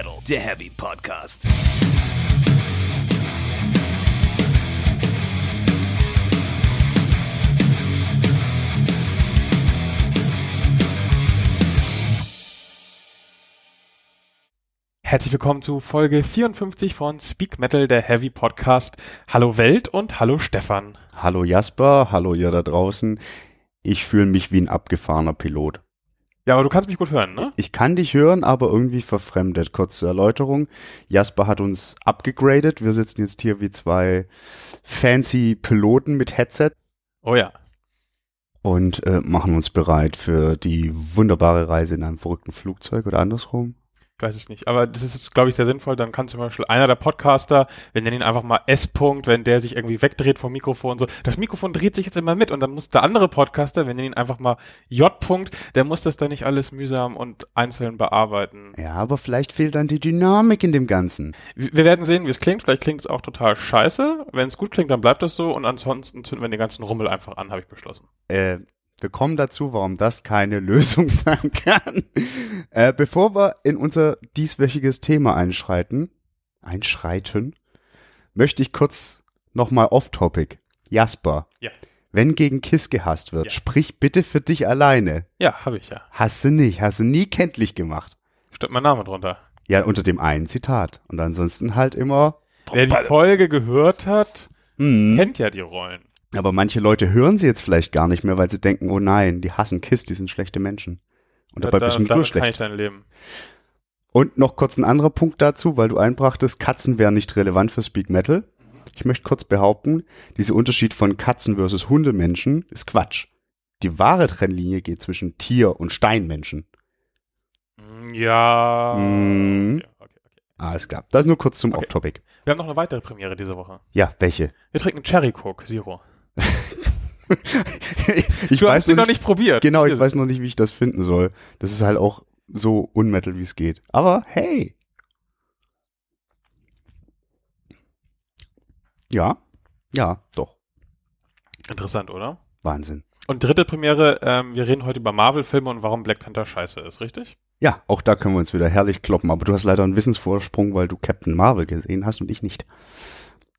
Metal, der Heavy Podcast. Herzlich willkommen zu Folge 54 von Speak Metal, der Heavy Podcast. Hallo Welt und hallo Stefan. Hallo Jasper, hallo ihr da draußen. Ich fühle mich wie ein abgefahrener Pilot. Ja, aber du kannst mich gut hören, ne? Ich kann dich hören, aber irgendwie verfremdet. Kurze Erläuterung. Jasper hat uns abgegradet. Wir sitzen jetzt hier wie zwei fancy Piloten mit Headsets Oh ja. und äh, machen uns bereit für die wunderbare Reise in einem verrückten Flugzeug oder andersrum. Weiß ich nicht. Aber das ist, glaube ich, sehr sinnvoll. Dann kann zum Beispiel einer der Podcaster, wir nennen ihn einfach mal S. -Punkt, wenn der sich irgendwie wegdreht vom Mikrofon, so, das Mikrofon dreht sich jetzt immer mit und dann muss der andere Podcaster, wir nennen ihn einfach mal J. -Punkt, der muss das dann nicht alles mühsam und einzeln bearbeiten. Ja, aber vielleicht fehlt dann die Dynamik in dem Ganzen. Wir werden sehen, wie es klingt. Vielleicht klingt es auch total scheiße. Wenn es gut klingt, dann bleibt es so und ansonsten zünden wir den ganzen Rummel einfach an, habe ich beschlossen. Äh, wir kommen dazu, warum das keine Lösung sein kann. Äh, bevor wir in unser dieswöchiges Thema einschreiten, einschreiten, möchte ich kurz nochmal off-topic. Jasper, Ja. wenn gegen Kiss gehasst wird, Ja. sprich bitte für dich alleine. Ja, habe ich ja. Hast du nicht, hast du nie kenntlich gemacht. Steht mein Name drunter. Ja, unter dem einen Zitat. Und ansonsten halt immer. Wer die Folge gehört hat, Hm. kennt ja die Rollen. Aber manche Leute hören sie jetzt vielleicht gar nicht mehr, weil sie denken, oh nein, die hassen Kiss, die sind schlechte Menschen. Und dabei da, bist du nur kann schlecht. ich dein Leben. Und noch kurz ein anderer Punkt dazu, weil du einbrachtest, Katzen wären nicht relevant für Speak Metal. Ich möchte kurz behaupten, dieser Unterschied von Katzen versus Hundemenschen ist Quatsch. Die wahre Trennlinie geht zwischen Tier- und Steinmenschen. Mm, Ja. Mhm. ja okay, okay. Alles klar. Das nur kurz zum Okay. Off-Topic. Wir haben noch eine weitere Premiere diese Woche. Ja, welche? Wir trinken Cherry Coke Zero. Ich Du weiß hast sie noch nicht probiert. Genau, ich weiß noch nicht, wie ich das finden soll. Das ist halt auch so unmetal, wie es geht. Aber hey. Ja, ja, doch. Interessant, oder? Wahnsinn. Und dritte Premiere, ähm, wir reden heute über Marvel-Filme und warum Black Panther scheiße ist, richtig? Ja, auch da können wir uns wieder herrlich kloppen. Aber du hast leider einen Wissensvorsprung, weil du Captain Marvel gesehen hast und ich nicht.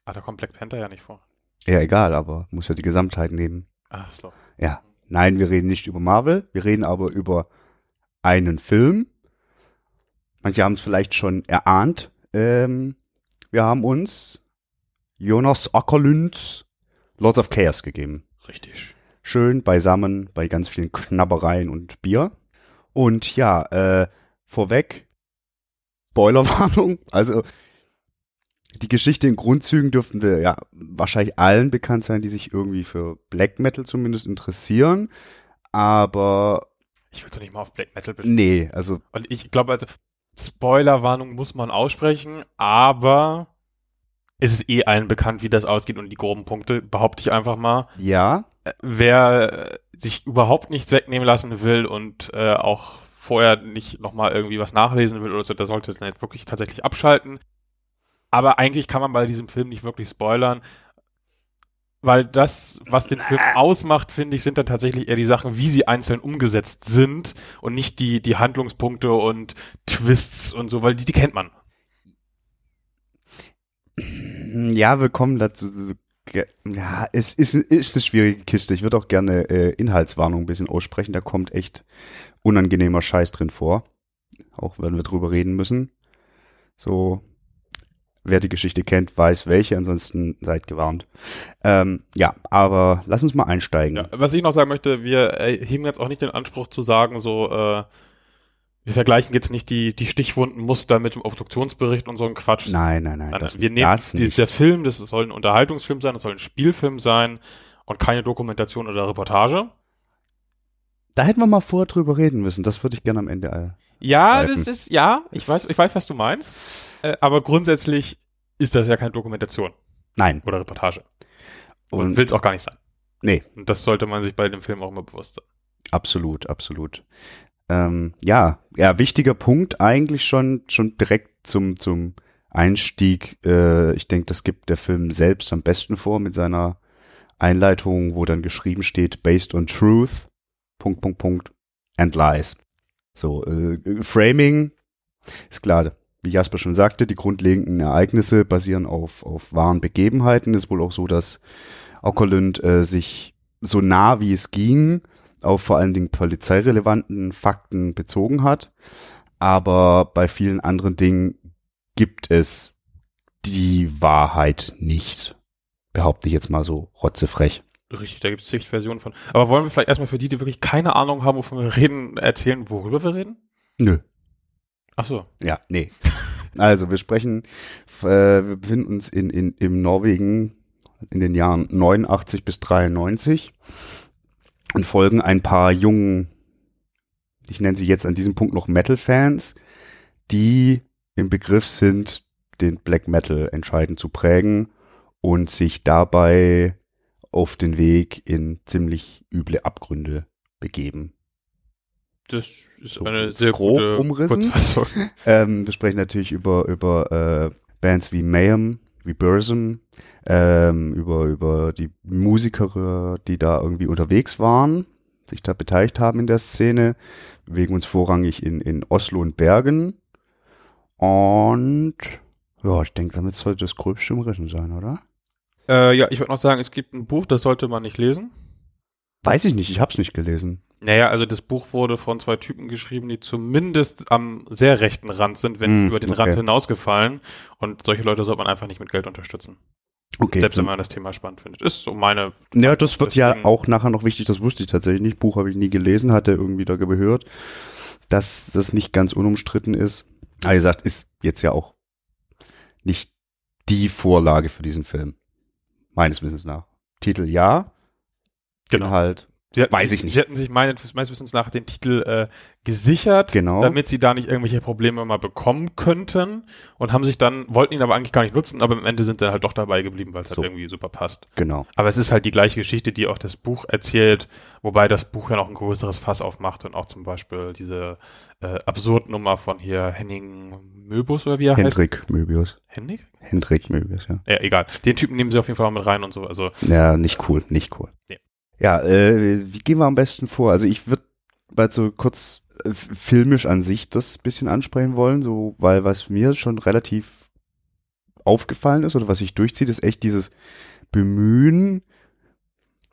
Ah, da kommt Black Panther ja nicht vor. Ja, egal, aber muss ja die Gesamtheit nehmen. Ach so. Ja. Nein, wir reden nicht über Marvel. Wir reden aber über einen Film. Manche haben es vielleicht schon erahnt. Ähm, wir haben uns Jonas Ackerlunds Lords of Chaos gegeben. Richtig. Schön beisammen bei ganz vielen Knabbereien und Bier. Und ja, äh, vorweg, Spoilerwarnung, also die Geschichte in Grundzügen dürften wir ja wahrscheinlich allen bekannt sein, die sich irgendwie für Black Metal zumindest interessieren. Aber Ich will doch nicht mal auf Black Metal beschreiben. nee, also Und ich glaube, also Spoilerwarnung muss man aussprechen, aber es ist eh allen bekannt, wie das ausgeht und die groben Punkte, behaupte ich einfach mal. ja, Äh, Wer äh, sich überhaupt nichts wegnehmen lassen will und äh, auch vorher nicht nochmal irgendwie was nachlesen will oder so, der sollte dann jetzt wirklich tatsächlich abschalten. Aber eigentlich kann man bei diesem Film nicht wirklich spoilern, weil das, was den Film ausmacht, finde ich, sind dann tatsächlich eher die Sachen, wie sie einzeln umgesetzt sind und nicht die, die Handlungspunkte und Twists und so, weil die, die kennt man. ja, wir kommen dazu. Ja, es ist, ist eine schwierige Kiste. Ich würde auch gerne äh, Inhaltswarnung ein bisschen aussprechen. Da kommt echt unangenehmer Scheiß drin vor. Auch wenn wir drüber reden müssen. So, wer die Geschichte kennt, weiß welche. Ansonsten seid gewarnt. Ähm, ja, aber lass uns mal einsteigen. Ja, was ich noch sagen möchte, wir heben jetzt auch nicht den Anspruch zu sagen, so, äh, wir vergleichen jetzt nicht die, die Stichwundenmuster mit dem Obduktionsbericht und so ein Quatsch. Nein, nein, nein. Nein, das, wir nehmen das die, der Film, das soll ein Unterhaltungsfilm sein, das soll ein Spielfilm sein und keine Dokumentation oder Reportage. Da hätten wir mal vorher drüber reden müssen. Das würde ich gerne am Ende. Äh, Ja, Greifen. das ist, ja, ich Es- weiß, ich weiß, was du meinst. Äh, aber grundsätzlich ist das ja keine Dokumentation nein. oder Reportage. Und Und will es auch gar nicht sein. nee, Und das sollte man sich bei dem Film auch immer bewusst sein. Absolut, absolut. Ähm, ja, ja, wichtiger Punkt eigentlich schon, schon direkt zum, zum Einstieg. Äh, ich denke, das gibt der Film selbst am besten vor mit seiner Einleitung, wo dann geschrieben steht, based on truth, Punkt, Punkt, Punkt, and lies. So, äh, Framing ist klar. Wie Jasper schon sagte, die grundlegenden Ereignisse basieren auf, auf wahren Begebenheiten. Es ist wohl auch so, dass Ockerlund äh, sich so nah wie es ging auf vor allen Dingen polizeirelevanten Fakten bezogen hat. Aber bei vielen anderen Dingen gibt es die Wahrheit nicht. Behaupte ich jetzt mal so rotzefrech. Richtig, da gibt es zig Versionen von. Aber wollen wir vielleicht erstmal für die, die wirklich keine Ahnung haben, wovon wir reden, erzählen, worüber wir reden? Nö. Ach so. Ja, nee. Also, wir sprechen, äh, wir befinden uns in, in, im Norwegen in den Jahren 89 bis 93 und folgen ein paar jungen, ich nenne sie jetzt an diesem Punkt noch Metal-Fans, die im Begriff sind, den Black Metal entscheidend zu prägen und sich dabei auf den Weg in ziemlich üble Abgründe begeben. Das ist So eine sehr grob gute umrissen. Ähm, wir sprechen natürlich über, über äh, Bands wie Mayhem, wie Burzum, ähm, über, über die Musiker, die da irgendwie unterwegs waren, sich da beteiligt haben in der Szene. Wir bewegen uns vorrangig in, in Oslo und Bergen. Und ja, ich denke, damit sollte das gröbste umrissen sein, oder? Äh, ja, ich würde noch sagen, es gibt ein Buch, das sollte man nicht lesen. Weiß ich nicht, ich hab's nicht gelesen. Naja, also das Buch wurde von zwei Typen geschrieben, die zumindest am sehr rechten Rand sind, wenn nicht über den okay. Rand hinausgefallen. Und solche Leute sollte man einfach nicht mit Geld unterstützen. Okay. Selbst wenn man das Thema spannend findet. Ist so meine. Ja, das wird ja Deswegen- auch nachher noch wichtig, das wusste ich tatsächlich nicht. Buch habe ich nie gelesen, hatte irgendwie da gehört, dass das nicht ganz unumstritten ist. Aber wie gesagt, ist jetzt ja auch nicht die Vorlage für diesen Film. Meines Wissens nach. Titel ja, Genau. Inhalt. Sie hatten, Weiß ich nicht. Sie hatten sich meines, meines Wissens nach den Titel äh, gesichert, Genau. damit sie da nicht irgendwelche Probleme mal bekommen könnten und haben sich dann, wollten ihn aber eigentlich gar nicht nutzen, aber am Ende sind sie halt doch dabei geblieben, weil es So. halt irgendwie super passt. Genau. Aber es ist halt die gleiche Geschichte, die auch das Buch erzählt, wobei das Buch ja noch ein größeres Fass aufmacht und auch zum Beispiel diese äh, Absurdnummer von hier Henning Möbus oder wie er heißt. Hendrik Möbius. Henning? Hendrik Möbius, ja. Ja, egal. Den Typen nehmen sie auf jeden Fall auch mit rein und so. Also Ja, nicht cool, nicht cool. Nee. Ja, äh, wie gehen wir am besten vor? Also ich würde mal so kurz äh, filmisch an sich das bisschen ansprechen wollen, so, weil was mir schon relativ aufgefallen ist oder was sich durchzieht, ist echt dieses Bemühen,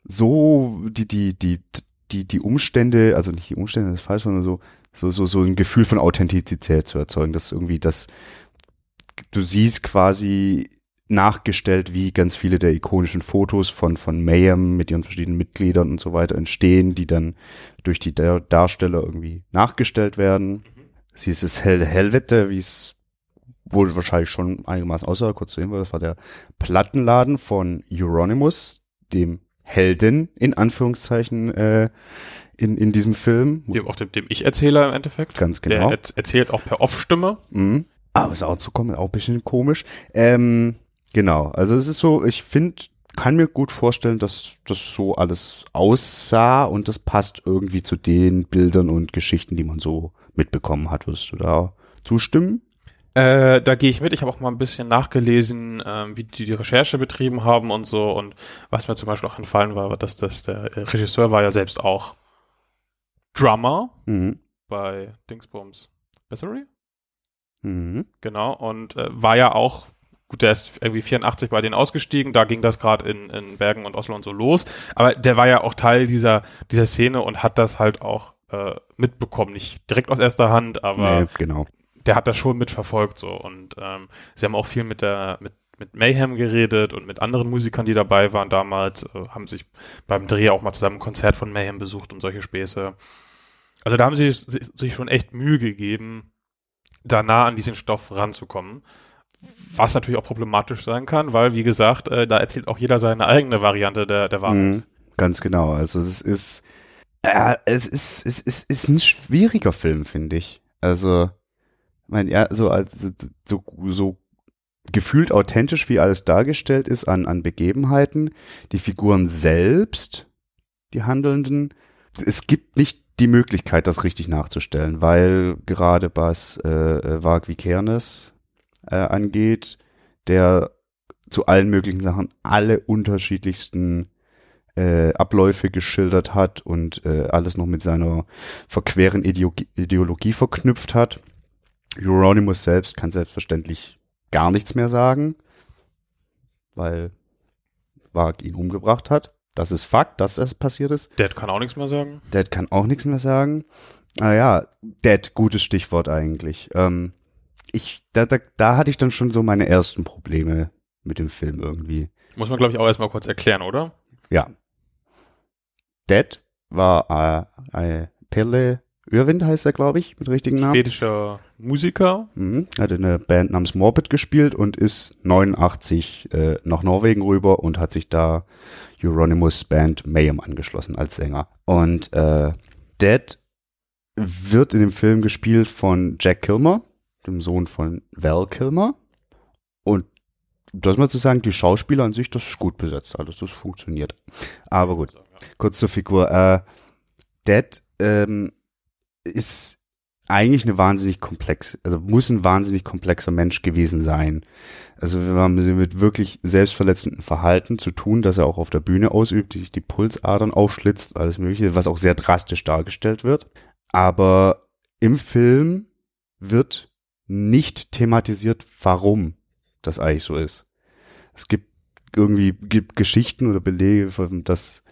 so die, die, die, die, die Umstände, also nicht die Umstände, das ist falsch, sondern so, so, so, so ein Gefühl von Authentizität zu erzeugen, dass irgendwie das, du siehst quasi nachgestellt, wie ganz viele der ikonischen Fotos von, von Mayhem mit ihren verschiedenen Mitgliedern und so weiter entstehen, die dann durch die Dar Darsteller irgendwie nachgestellt werden. Sie ist es Hel Helvete, wie es wohl wahrscheinlich schon einigermaßen aussah, kurz zu sehen war, das war der Plattenladen von Euronymous, dem Helden, in Anführungszeichen, äh, in, in diesem Film. dem, auch dem, dem Ich-Erzähler im Endeffekt. Ganz Der genau. erz- erzählt auch per Off-Stimme. Mhm. Aber ist auch zu kommen, auch ein bisschen komisch. Ähm, genau, also es ist so, ich finde, kann mir gut vorstellen, dass das so alles aussah und das passt irgendwie zu den Bildern und Geschichten, die man so mitbekommen hat. Würdest du da zustimmen? Äh, da gehe ich mit. Ich habe auch mal ein bisschen nachgelesen, ähm, wie die die Recherche betrieben haben und so. Und was mir zum Beispiel auch entfallen war, war, dass das der Regisseur war ja selbst auch Drummer Mhm. bei Dingsbums Bessery. Mhm. Genau. Und äh, war ja auch, gut, der ist irgendwie 84 bei denen ausgestiegen. Da ging das gerade in, in Bergen und Oslo und so los. Aber der war ja auch Teil dieser, dieser Szene und hat das halt auch äh, mitbekommen. Nicht direkt aus erster Hand, aber Nee, genau. der hat das schon mitverfolgt so und ähm, sie haben auch viel mit der mit mit Mayhem geredet und mit anderen Musikern, die dabei waren damals, äh, haben sich beim Dreh auch mal zusammen ein Konzert von Mayhem besucht und solche Späße. Also da haben sie sich, sich schon echt Mühe gegeben, da nah an diesen Stoff ranzukommen. Was natürlich auch problematisch sein kann, weil, wie gesagt, äh, da erzählt auch jeder seine eigene Variante der, der Wahrheit. Mhm. Ganz genau. Also es ist, äh, es ist, es ist, ist ein schwieriger Film, finde ich. Also, ich meine, ja, so als so, so gefühlt authentisch, wie alles dargestellt ist an, an Begebenheiten, die Figuren selbst, die Handelnden, es gibt nicht die Möglichkeit, das richtig nachzustellen, weil gerade was äh, äh, Varg Vikernes äh, angeht, der zu allen möglichen Sachen alle unterschiedlichsten äh, Abläufe geschildert hat und äh, alles noch mit seiner verqueren Ideo Ideologie verknüpft hat. Euronymous selbst kann selbstverständlich gar nichts mehr sagen, weil Varg ihn umgebracht hat. Das ist Fakt, dass das passiert ist. Dad kann auch nichts mehr sagen. Dad kann auch nichts mehr sagen. Ah ja, Dad, gutes Stichwort eigentlich. Ähm, ich, da, da, da hatte ich dann schon so meine ersten Probleme mit dem Film irgendwie. Muss man, glaube ich, auch erstmal kurz erklären, oder? Ja. Dad war äh, äh, Pelle Irwind heißt er, glaube ich, mit richtigen Namen. Schwedischer Musiker. Mhm. Hat in einer Band namens Morbid gespielt und ist 89 äh, nach Norwegen rüber und hat sich da Euronymous Band Mayhem angeschlossen als Sänger. Und äh, Dad wird in dem Film gespielt von Jack Kilmer, dem Sohn von Val Kilmer. Und das mal zu sagen, die Schauspieler an sich, das ist gut besetzt, alles, das funktioniert. Aber gut, kurz zur Figur. Äh, Dad ähm, ist eigentlich eine wahnsinnig komplex, also muss ein wahnsinnig komplexer Mensch gewesen sein. Also wir haben mit wirklich selbstverletzendem Verhalten zu tun, dass er auch auf der Bühne ausübt, sich die Pulsadern aufschlitzt, alles mögliche, was auch sehr drastisch dargestellt wird. Aber im Film wird nicht thematisiert, warum das eigentlich so ist. Es gibt irgendwie gibt Geschichten oder Belege, dass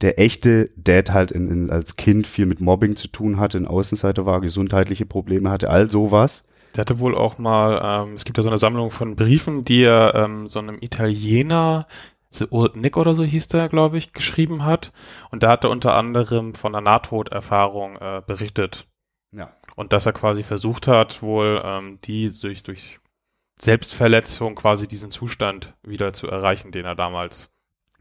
der echte Dad halt in, in, als Kind viel mit Mobbing zu tun hatte, ein Außenseiter war, gesundheitliche Probleme hatte, all sowas. Der hatte wohl auch mal, ähm, es gibt ja so eine Sammlung von Briefen, die er ähm, so einem Italiener, The Old Nick oder so hieß der, glaube ich, geschrieben hat. Und da hat er unter anderem von einer Nahtoderfahrung äh, berichtet. Ja. Und dass er quasi versucht hat, wohl ähm, die durch, durch Selbstverletzung quasi diesen Zustand wieder zu erreichen, den er damals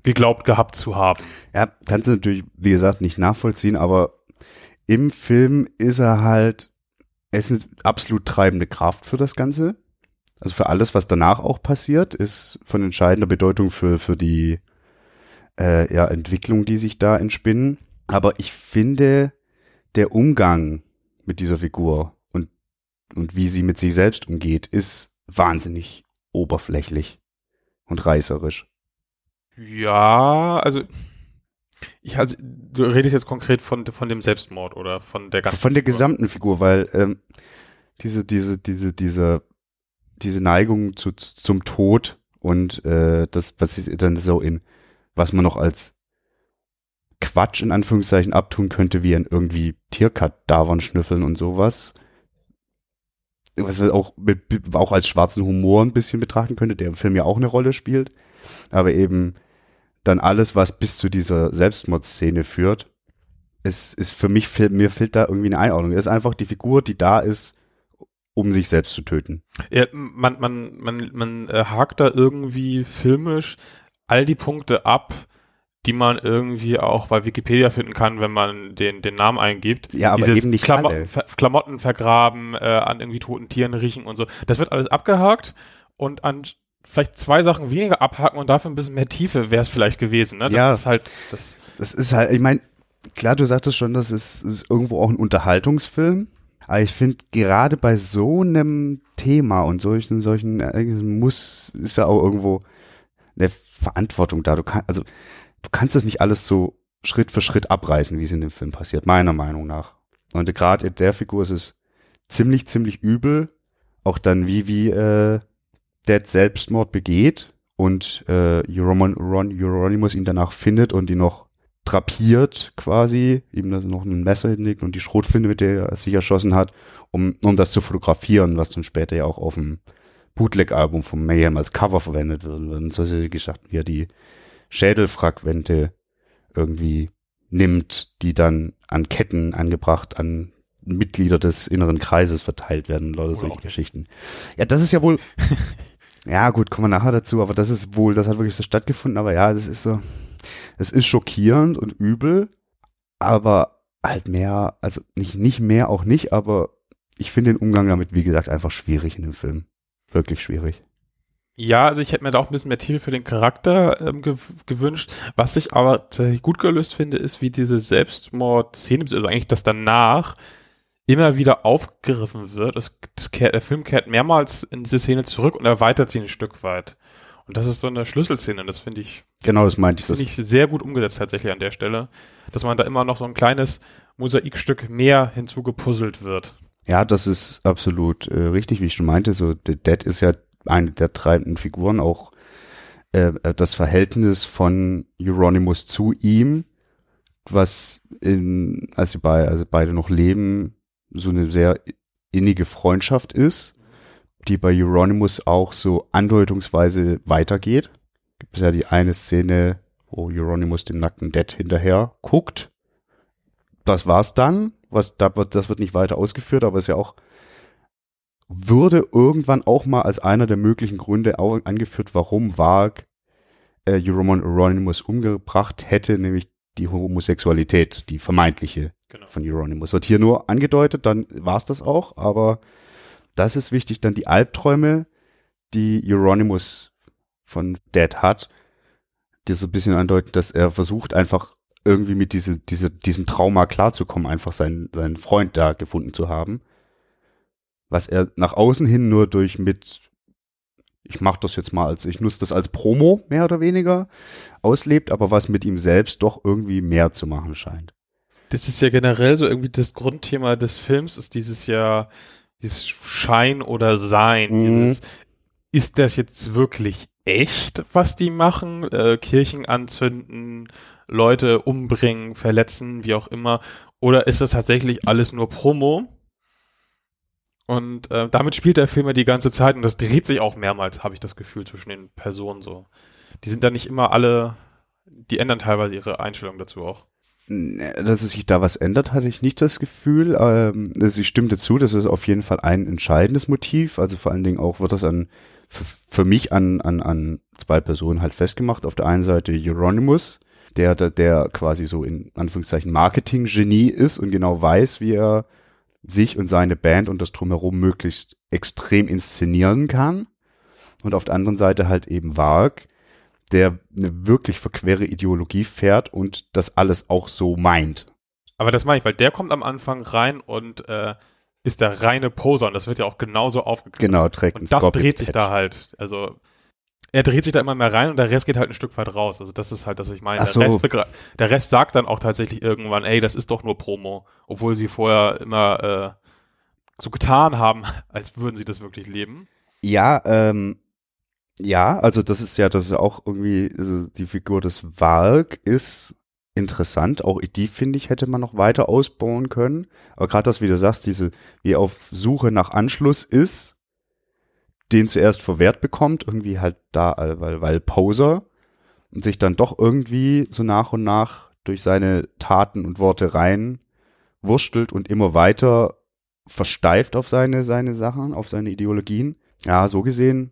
geglaubt gehabt zu haben. Ja, kannst du natürlich, wie gesagt, nicht nachvollziehen, aber im Film ist er halt, er ist eine absolut treibende Kraft für das Ganze. Also für alles, was danach auch passiert, ist von entscheidender Bedeutung für, für die äh, ja, Entwicklung, die sich da entspinnen. Aber ich finde, der Umgang mit dieser Figur und, und wie sie mit sich selbst umgeht, ist wahnsinnig oberflächlich und reißerisch. Ja, also ich also du redest jetzt konkret von von dem Selbstmord oder von der ganzen von der Figur. gesamten Figur, weil ähm, diese diese diese diese diese Neigung zu, zum Tod und äh, das was ist dann so in was man noch als Quatsch in Anführungszeichen abtun könnte, wie ein irgendwie Tierkadavern schnüffeln und sowas. Was wir auch, auch als schwarzen Humor ein bisschen betrachten könnte, der im Film ja auch eine Rolle spielt. Aber eben dann alles, was bis zu dieser Selbstmordszene führt, es ist für mich, mir fehlt da irgendwie eine Einordnung. Er ist einfach die Figur, die da ist, um sich selbst zu töten. Ja, man, man, man, man äh, hakt da irgendwie filmisch all die Punkte ab, die man irgendwie auch bei Wikipedia finden kann, wenn man den, den Namen eingibt. Ja, aber Dieses eben nicht Klamo alle. Ver Klamotten vergraben, äh, an irgendwie toten Tieren riechen und so. Das wird alles abgehakt und an vielleicht zwei Sachen weniger abhaken und dafür ein bisschen mehr Tiefe wäre es vielleicht gewesen. Ne? Das Ja. ist halt das. Das ist halt, ich meine, klar, du sagtest schon, das ist, ist irgendwo auch ein Unterhaltungsfilm. Aber ich finde, gerade bei so einem Thema und solchen, solchen Ereignissen muss, ist ja auch irgendwo eine Verantwortung da. Du kannst, also, du kannst das nicht alles so Schritt für Schritt abreißen, wie es in dem Film passiert, meiner Meinung nach. Und gerade in der Figur ist es ziemlich, ziemlich übel. Auch dann, wie, wie, äh, Dad Selbstmord begeht und äh, Euron, Ron, Euronymous ihn danach findet und ihn noch drapiert quasi, ihm das noch ein Messer hinlegt und die Schrotflinte, mit der er sich erschossen hat, um, um das zu fotografieren, was dann später ja auch auf dem Bootleg-Album von Mayhem als Cover verwendet wird. Und solche Geschichten, wie er die Schädelfragmente irgendwie nimmt, die dann an Ketten angebracht an Mitglieder des inneren Kreises verteilt werden, oder solche. Geschichten. Ja, das ist ja wohl, ja gut, kommen wir nachher dazu, aber das ist wohl, das hat wirklich so stattgefunden, aber ja, das ist so, es ist schockierend und übel, aber halt mehr, also nicht, nicht mehr, auch nicht, aber ich finde den Umgang damit, wie gesagt, einfach schwierig in dem Film. Wirklich schwierig. Ja, also ich hätte mir da auch ein bisschen mehr Tiefe für den Charakter ähm, gew gewünscht. Was ich aber tatsächlich gut gelöst finde, ist, wie diese Selbstmord-Szene, also eigentlich das danach, immer wieder aufgegriffen wird. Es, kehrt, der Film kehrt mehrmals in diese Szene zurück und erweitert sie ein Stück weit. Und das ist so eine Schlüsselszene, das finde ich, Genau, das meinte ich. Das, finde ich sehr gut umgesetzt tatsächlich an der Stelle, dass man da immer noch so ein kleines Mosaikstück mehr hinzugepuzzelt wird. Ja, das ist absolut äh, richtig, wie ich schon meinte. So, The Dead ist ja eine der treibenden Figuren, auch äh, äh, das Verhältnis von Euronymous zu ihm, was in, als sie bei, also beide noch leben, so eine sehr innige Freundschaft ist, die bei Euronymous auch so andeutungsweise weitergeht. Gibt es ja die eine Szene, wo Euronymous dem nackten Dead hinterher guckt. Das war's dann. Was, da wird, das wird nicht weiter ausgeführt, aber ist ja auch, würde irgendwann auch mal als einer der möglichen Gründe auch angeführt, warum Varg äh, Euronymous umgebracht hätte, nämlich die Homosexualität, die vermeintliche Genau. von Euronymous. Wird hier nur angedeutet, dann war's das auch, aber das ist wichtig, dann die Albträume, die Euronymous von Dead hat, die so ein bisschen andeuten, dass er versucht einfach irgendwie mit diese, diese, diesem Trauma klarzukommen, einfach seinen, seinen Freund da gefunden zu haben. Was er nach außen hin nur durch mit, ich mach das jetzt mal als, ich nutze das als Promo, mehr oder weniger, auslebt, aber was mit ihm selbst doch irgendwie mehr zu machen scheint. Das ist ja generell so irgendwie das Grundthema des Films, ist dieses ja, dieses Schein oder Sein, Mhm. dieses, ist das jetzt wirklich echt, was die machen? Äh, Kirchen anzünden, Leute umbringen, verletzen, wie auch immer. Oder ist das tatsächlich alles nur Promo? Und äh, damit spielt der Film ja die ganze Zeit und das dreht sich auch mehrmals, habe ich das Gefühl, zwischen den Personen so. Die sind da nicht immer alle, die ändern teilweise ihre Einstellung dazu auch. Dass es sich da was ändert, hatte ich nicht das Gefühl. Ähm, ich stimme dazu, das ist auf jeden Fall ein entscheidendes Motiv. Also vor allen Dingen auch wird das an für, für mich an, an, an zwei Personen halt festgemacht. Auf der einen Seite Euronymous, der, der, der quasi so in Anführungszeichen Marketing-Genie ist und genau weiß, wie er sich und seine Band und das drumherum möglichst extrem inszenieren kann. Und auf der anderen Seite halt eben Varg, der eine wirklich verquere Ideologie fährt und das alles auch so meint. Aber das meine ich, weil der kommt am Anfang rein und äh, ist der reine Poser und das wird ja auch genauso aufgegriffen. Genau, trägt Und das dreht sich Patch. da halt. Also er dreht sich da immer mehr rein und der Rest geht halt ein Stück weit raus. Also das ist halt das, was ich meine. So. Der, Rest der Rest sagt dann auch tatsächlich irgendwann, ey, das ist doch nur Promo. Obwohl sie vorher immer äh, so getan haben, als würden sie das wirklich leben. Ja, ähm, ja, also das ist ja, das ist auch irgendwie, also die Figur des Varg ist interessant. Auch die, finde ich, hätte man noch weiter ausbauen können. Aber gerade das, wie du sagst, diese, wie auf Suche nach Anschluss ist, den zuerst verwehrt bekommt, irgendwie halt da, äh, weil, weil Poser und sich dann doch irgendwie so nach und nach durch seine Taten und Worte rein wurstelt und immer weiter versteift auf seine, seine Sachen, auf seine Ideologien. Ja, so gesehen.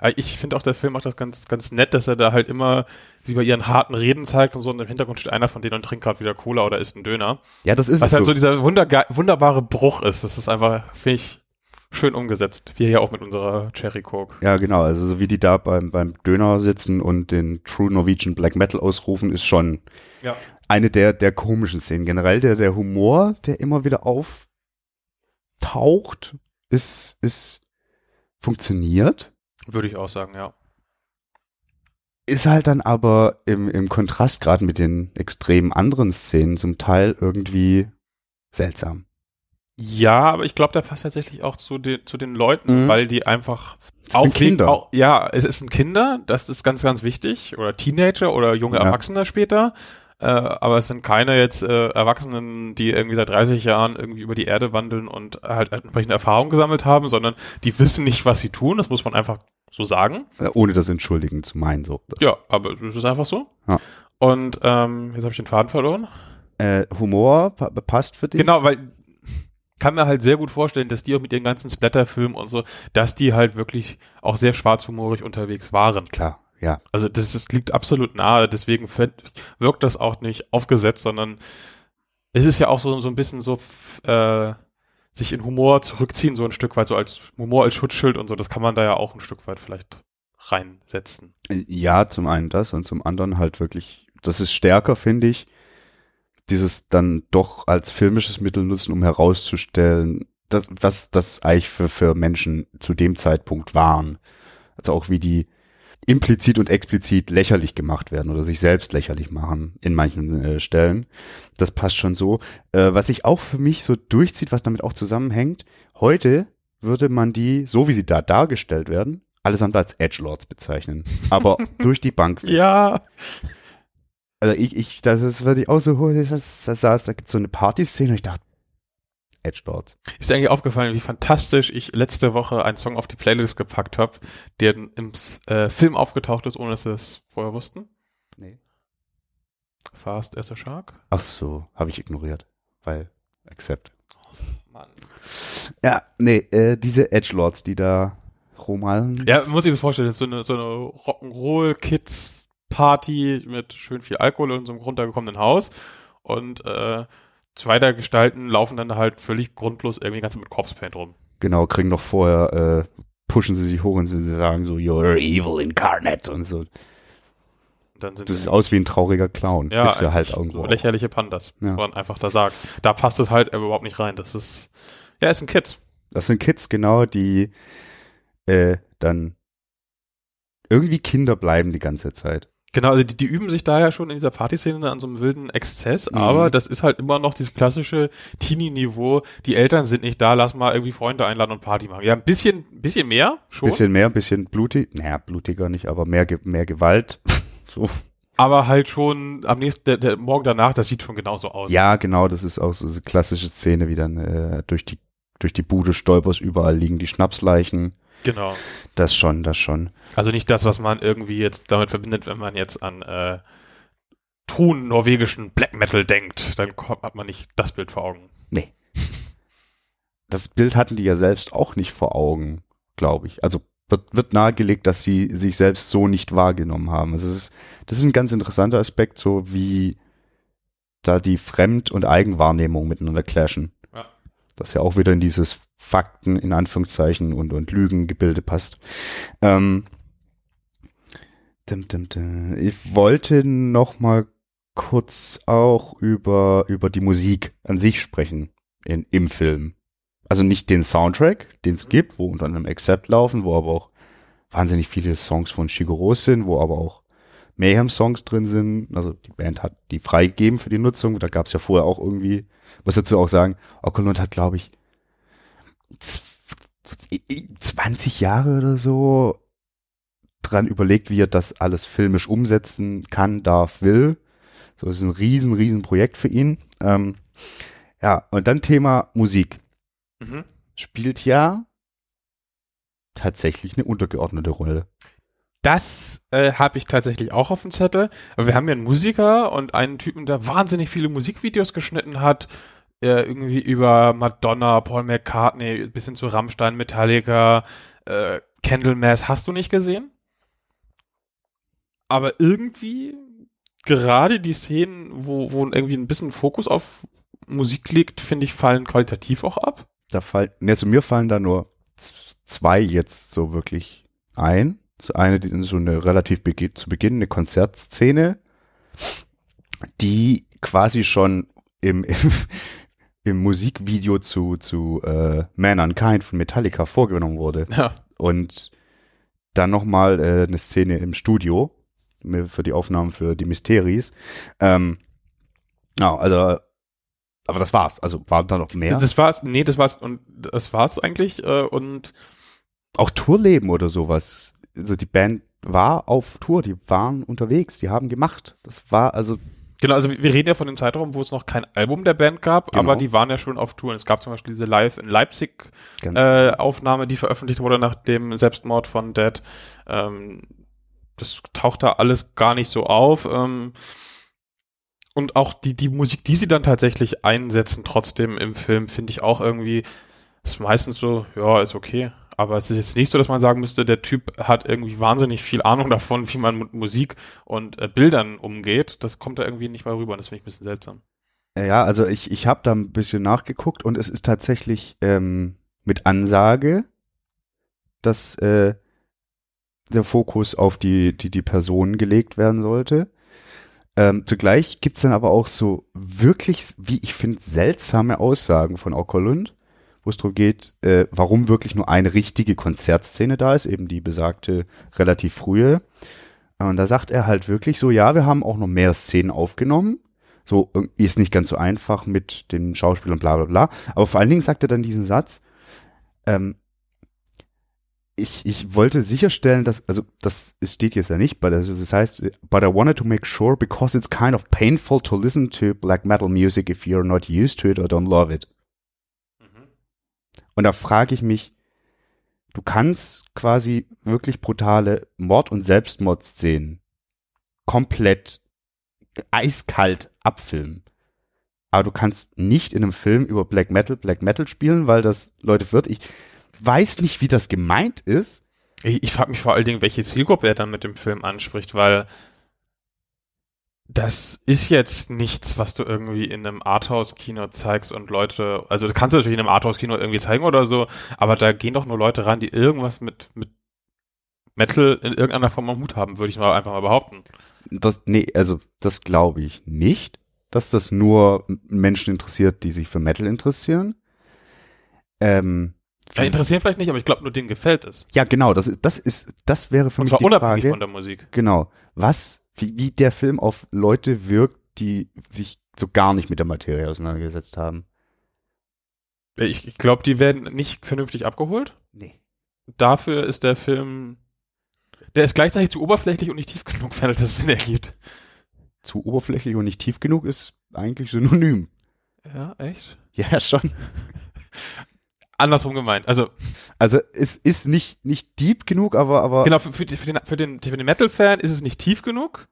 Aber ich finde auch, der Film macht das ganz, ganz nett, dass er da halt immer sie bei ihren harten Reden zeigt und so und im Hintergrund steht einer von denen und trinkt gerade wieder Cola oder isst einen Döner. Ja, das ist Was halt so. so dieser wunderbare Bruch ist. Das ist einfach, finde ich, schön umgesetzt. Wir hier auch mit unserer Cherry Coke. Ja, genau. Also so wie die da beim, beim Döner sitzen und den True Norwegian Black Metal ausrufen, ist schon Ja. eine der, der komischen Szenen. Generell der, der Humor, der immer wieder auftaucht, ist, ist, funktioniert. Würde ich auch sagen, ja. Ist halt dann aber im, im Kontrast gerade mit den extremen anderen Szenen zum Teil irgendwie seltsam. Ja, aber ich glaube, der passt tatsächlich auch zu den, zu den Leuten, Mhm. weil die einfach Das wegen- Kinder. Auch, ja, es sind Kinder, das ist ganz, ganz wichtig. Oder Teenager oder junge Ja. Erwachsene später. Äh, aber es sind keine jetzt äh, Erwachsenen, die irgendwie seit 30 Jahren irgendwie über die Erde wandeln und halt entsprechende Erfahrungen gesammelt haben, sondern die wissen nicht, was sie tun. Das muss man einfach so sagen. Äh, Ohne das entschuldigen zu meinen. So. Ja, aber es ist einfach so. Ja. Und ähm, jetzt habe ich den Faden verloren. Äh, Humor pa passt für dich? Genau, weil kann mir halt sehr gut vorstellen, dass die auch mit ihren ganzen Splatterfilmen und so, dass die halt wirklich auch sehr schwarzhumorig unterwegs waren. Klar, ja. Also das, das liegt absolut nahe, deswegen wirkt das auch nicht aufgesetzt, sondern es ist ja auch so, so ein bisschen so äh, sich in Humor zurückziehen, so ein Stück weit, so als Humor als Schutzschild und so, das kann man da ja auch ein Stück weit vielleicht reinsetzen. Äh, Ja, zum einen das und zum anderen halt wirklich, das ist stärker, finde ich, dieses dann doch als filmisches Mittel nutzen, um herauszustellen, das, was das eigentlich für, für Menschen zu dem Zeitpunkt waren. Also auch wie die, implizit und explizit lächerlich gemacht werden oder sich selbst lächerlich machen in manchen äh, Stellen. Das passt schon so. Äh, was sich auch für mich so durchzieht, was damit auch zusammenhängt, heute würde man die, so wie sie da dargestellt werden, allesamt als Edgelords bezeichnen. Aber durch die Bank. weg. Ja. Also ich, ich, das ist, was ich auch so, das, das saß, da gibt so eine Partyszene und ich dachte, Edgelords. Ist dir eigentlich aufgefallen, wie fantastisch ich letzte Woche einen Song auf die Playlist gepackt habe, der im äh, Film aufgetaucht ist, ohne dass wir es vorher wussten? Nee. Fast as a Shark? Ach so, habe ich ignoriert, weil accept. Mann. Ja, nee, äh, diese Edgelords, die da rumhallen. Ja, muss ich das vorstellen, das ist so eine, so eine Rock'n'Roll-Kids-Party mit schön viel Alkohol in so einem runtergekommenen Haus und äh, zwei der Gestalten laufen dann halt völlig grundlos irgendwie ganz mit Corpse-Paint rum. Genau, kriegen noch vorher, äh, pushen sie sich hoch und sie sagen so, you're evil incarnate und so. Und dann sind Das ist aus wie ein trauriger Clown. ja, ist ja halt irgendwo. so lächerliche Pandas, Ja. muss man einfach da sagt. Da passt es halt überhaupt nicht rein. Das ist, ja, ist ein Kids. Das sind Kids, genau, die äh, dann irgendwie Kinder bleiben die ganze Zeit. Genau, also die, die üben sich da ja schon in dieser Partyszene an so einem wilden Exzess, Mhm. aber das ist halt immer noch dieses klassische Teenie-Niveau. Die Eltern sind nicht da, lass mal irgendwie Freunde einladen und Party machen. Ja, ein bisschen, bisschen mehr schon, Bisschen mehr, ein bisschen blutig, naja, blutiger nicht, aber mehr, mehr Gewalt. so. aber halt schon am nächsten, der, der Morgen danach, das sieht schon genauso aus. Ja, genau, das ist auch so eine klassische Szene, wie dann äh, durch die durch die Bude stolperst, überall liegen die Schnapsleichen. Genau. Das schon, das schon. Also nicht das, was man irgendwie jetzt damit verbindet, wenn man jetzt an äh, Ton norwegischen Black Metal denkt, dann hat man nicht das Bild vor Augen. Nee. Das Bild hatten die ja selbst auch nicht vor Augen, glaube ich. Also wird, wird nahegelegt, dass sie sich selbst so nicht wahrgenommen haben. Also das ist, das ist ein ganz interessanter Aspekt, so wie da die Fremd- und Eigenwahrnehmung miteinander clashen. Das ja auch wieder in dieses Fakten, in Anführungszeichen, und, und Lügengebilde passt. Ähm, dim, dim, dim. Ich wollte noch mal kurz auch über, über die Musik an sich sprechen in, im Film. Also nicht den Soundtrack, den es gibt, wo unter anderem Accept laufen, wo aber auch wahnsinnig viele Songs von Shigeru sind, wo aber auch Mayhem-Songs drin sind. Also die Band hat die freigegeben für die Nutzung. Da gab es ja vorher auch irgendwie, muss dazu auch sagen, Oculund hat, glaube ich, z- 20 Jahre oder so dran überlegt, wie er das alles filmisch umsetzen kann, darf, will. So, ist ein riesen, riesen Projekt für ihn. Ähm, ja, und dann Thema Musik. Mhm. Spielt ja tatsächlich eine untergeordnete Rolle. Das äh, habe ich tatsächlich auch auf dem Zettel. Aber wir haben ja einen Musiker und einen Typen, der wahnsinnig viele Musikvideos geschnitten hat. Äh, irgendwie über Madonna, Paul McCartney, bis hin zu Rammstein, Metallica, äh, Candlemass. Hast du nicht gesehen? Aber irgendwie gerade die Szenen, wo, wo irgendwie ein bisschen Fokus auf Musik liegt, finde ich, fallen qualitativ auch ab. Da fallen, ne, zu mir fallen da nur zwei jetzt so wirklich ein. So eine, die so eine relativ bege zu Beginn eine Konzertszene, die quasi schon im, im, im Musikvideo zu, zu äh, Man Unkind von Metallica vorgenommen wurde. Ja. Und dann nochmal äh, eine Szene im Studio für die Aufnahmen für die Mysteries. Ähm, ja, also, aber das war's. Also waren da noch mehr? Das war's, nee, das war's, und das war's eigentlich, äh, und auch Tourleben oder sowas. Also die Band war auf Tour, die waren unterwegs, die haben gemacht. Das war also Genau, also wir reden ja von dem Zeitraum, wo es noch kein Album der Band gab, Genau. aber die waren ja schon auf Tour. Und es gab zum Beispiel diese Live in Leipzig äh, Aufnahme, die veröffentlicht wurde nach dem Selbstmord von Dead. Ähm, das taucht da alles gar nicht so auf. Ähm, und auch die, die Musik, die sie dann tatsächlich einsetzen, trotzdem im Film, finde ich auch irgendwie, ist meistens so, ja, ist okay. Aber es ist jetzt nicht so, dass man sagen müsste, der Typ hat irgendwie wahnsinnig viel Ahnung davon, wie man mit Musik und äh, Bildern umgeht. Das kommt da irgendwie nicht mal rüber und das finde ich ein bisschen seltsam. ja, also ich ich habe da ein bisschen nachgeguckt und es ist tatsächlich ähm, mit Ansage, dass äh, der Fokus auf die die die Personen gelegt werden sollte. Ähm, zugleich gibt's dann aber auch so wirklich, wie ich finde, seltsame Aussagen von Okolund, wo es darum geht, äh, warum wirklich nur eine richtige Konzertszene da ist, eben die besagte relativ frühe. Und da sagt er halt wirklich so, ja, wir haben auch noch mehr Szenen aufgenommen. So, ist nicht ganz so einfach mit den Schauspielern, bla bla bla. Aber vor allen Dingen sagt er dann diesen Satz, ähm, ich, ich wollte sicherstellen, dass, also das steht jetzt ja nicht, but das, das heißt, but I wanted to make sure because it's kind of painful to listen to black metal music if you're not used to it or don't love it. Und da frage ich mich, du kannst quasi wirklich brutale Mord- und Selbstmordszenen komplett eiskalt abfilmen. Aber du kannst nicht in einem Film über Black Metal Black Metal spielen, weil das Leute wird. Ich, weiß nicht, wie das gemeint ist. Ich, ich frage mich vor allen Dingen, welche Zielgruppe er dann mit dem Film anspricht, weil das ist jetzt nichts, was du irgendwie in einem Arthouse-Kino zeigst und Leute, also das kannst du natürlich in einem Arthouse-Kino irgendwie zeigen oder so, aber da gehen doch nur Leute ran, die irgendwas mit, mit Metal in irgendeiner Form am Hut haben, würde ich mal einfach mal behaupten. Das, nee, also das glaube ich nicht, dass das nur Menschen interessiert, die sich für Metal interessieren. Ähm, ja, interessieren vielleicht nicht, aber ich glaube nur denen gefällt es. Ja, genau, das ist, das ist, das wäre für Und mich zwar die unabhängig Frage. von der Musik. Genau. Was, wie, wie der Film auf Leute wirkt, die sich so gar nicht mit der Materie auseinandergesetzt haben. Ich, ich glaube, die werden nicht vernünftig abgeholt. Nee. Dafür ist der Film, der ist gleichzeitig zu oberflächlich und nicht tief genug, wenn das Sinn ergibt. Zu oberflächlich und nicht tief genug ist eigentlich synonym. Ja, echt? Ja, schon. Andersrum gemeint. Also, Also es ist nicht, nicht deep genug, aber, aber genau, für, für, für den, für den, für den Metal-Fan ist es nicht tief genug.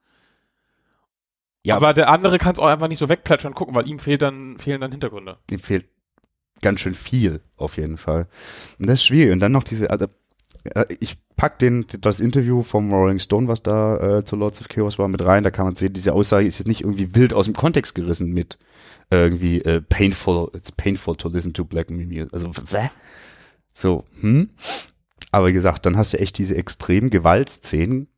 Ja, aber der andere kann es auch einfach nicht so wegplätschern gucken, weil ihm fehlt dann, fehlen dann Hintergründe. dem fehlt ganz schön viel, auf jeden Fall. Und das ist schwierig. Und dann noch diese, also äh, ich pack den, das Interview vom Rolling Stone, was da äh, zu Lords of Chaos war, mit rein. Da kann man sehen, diese Aussage ist jetzt nicht irgendwie wild aus dem Kontext gerissen mit irgendwie äh, painful, it's painful to listen to black music. Also, wä? So, hm? Aber wie gesagt, dann hast du echt diese extremen Gewaltszenen.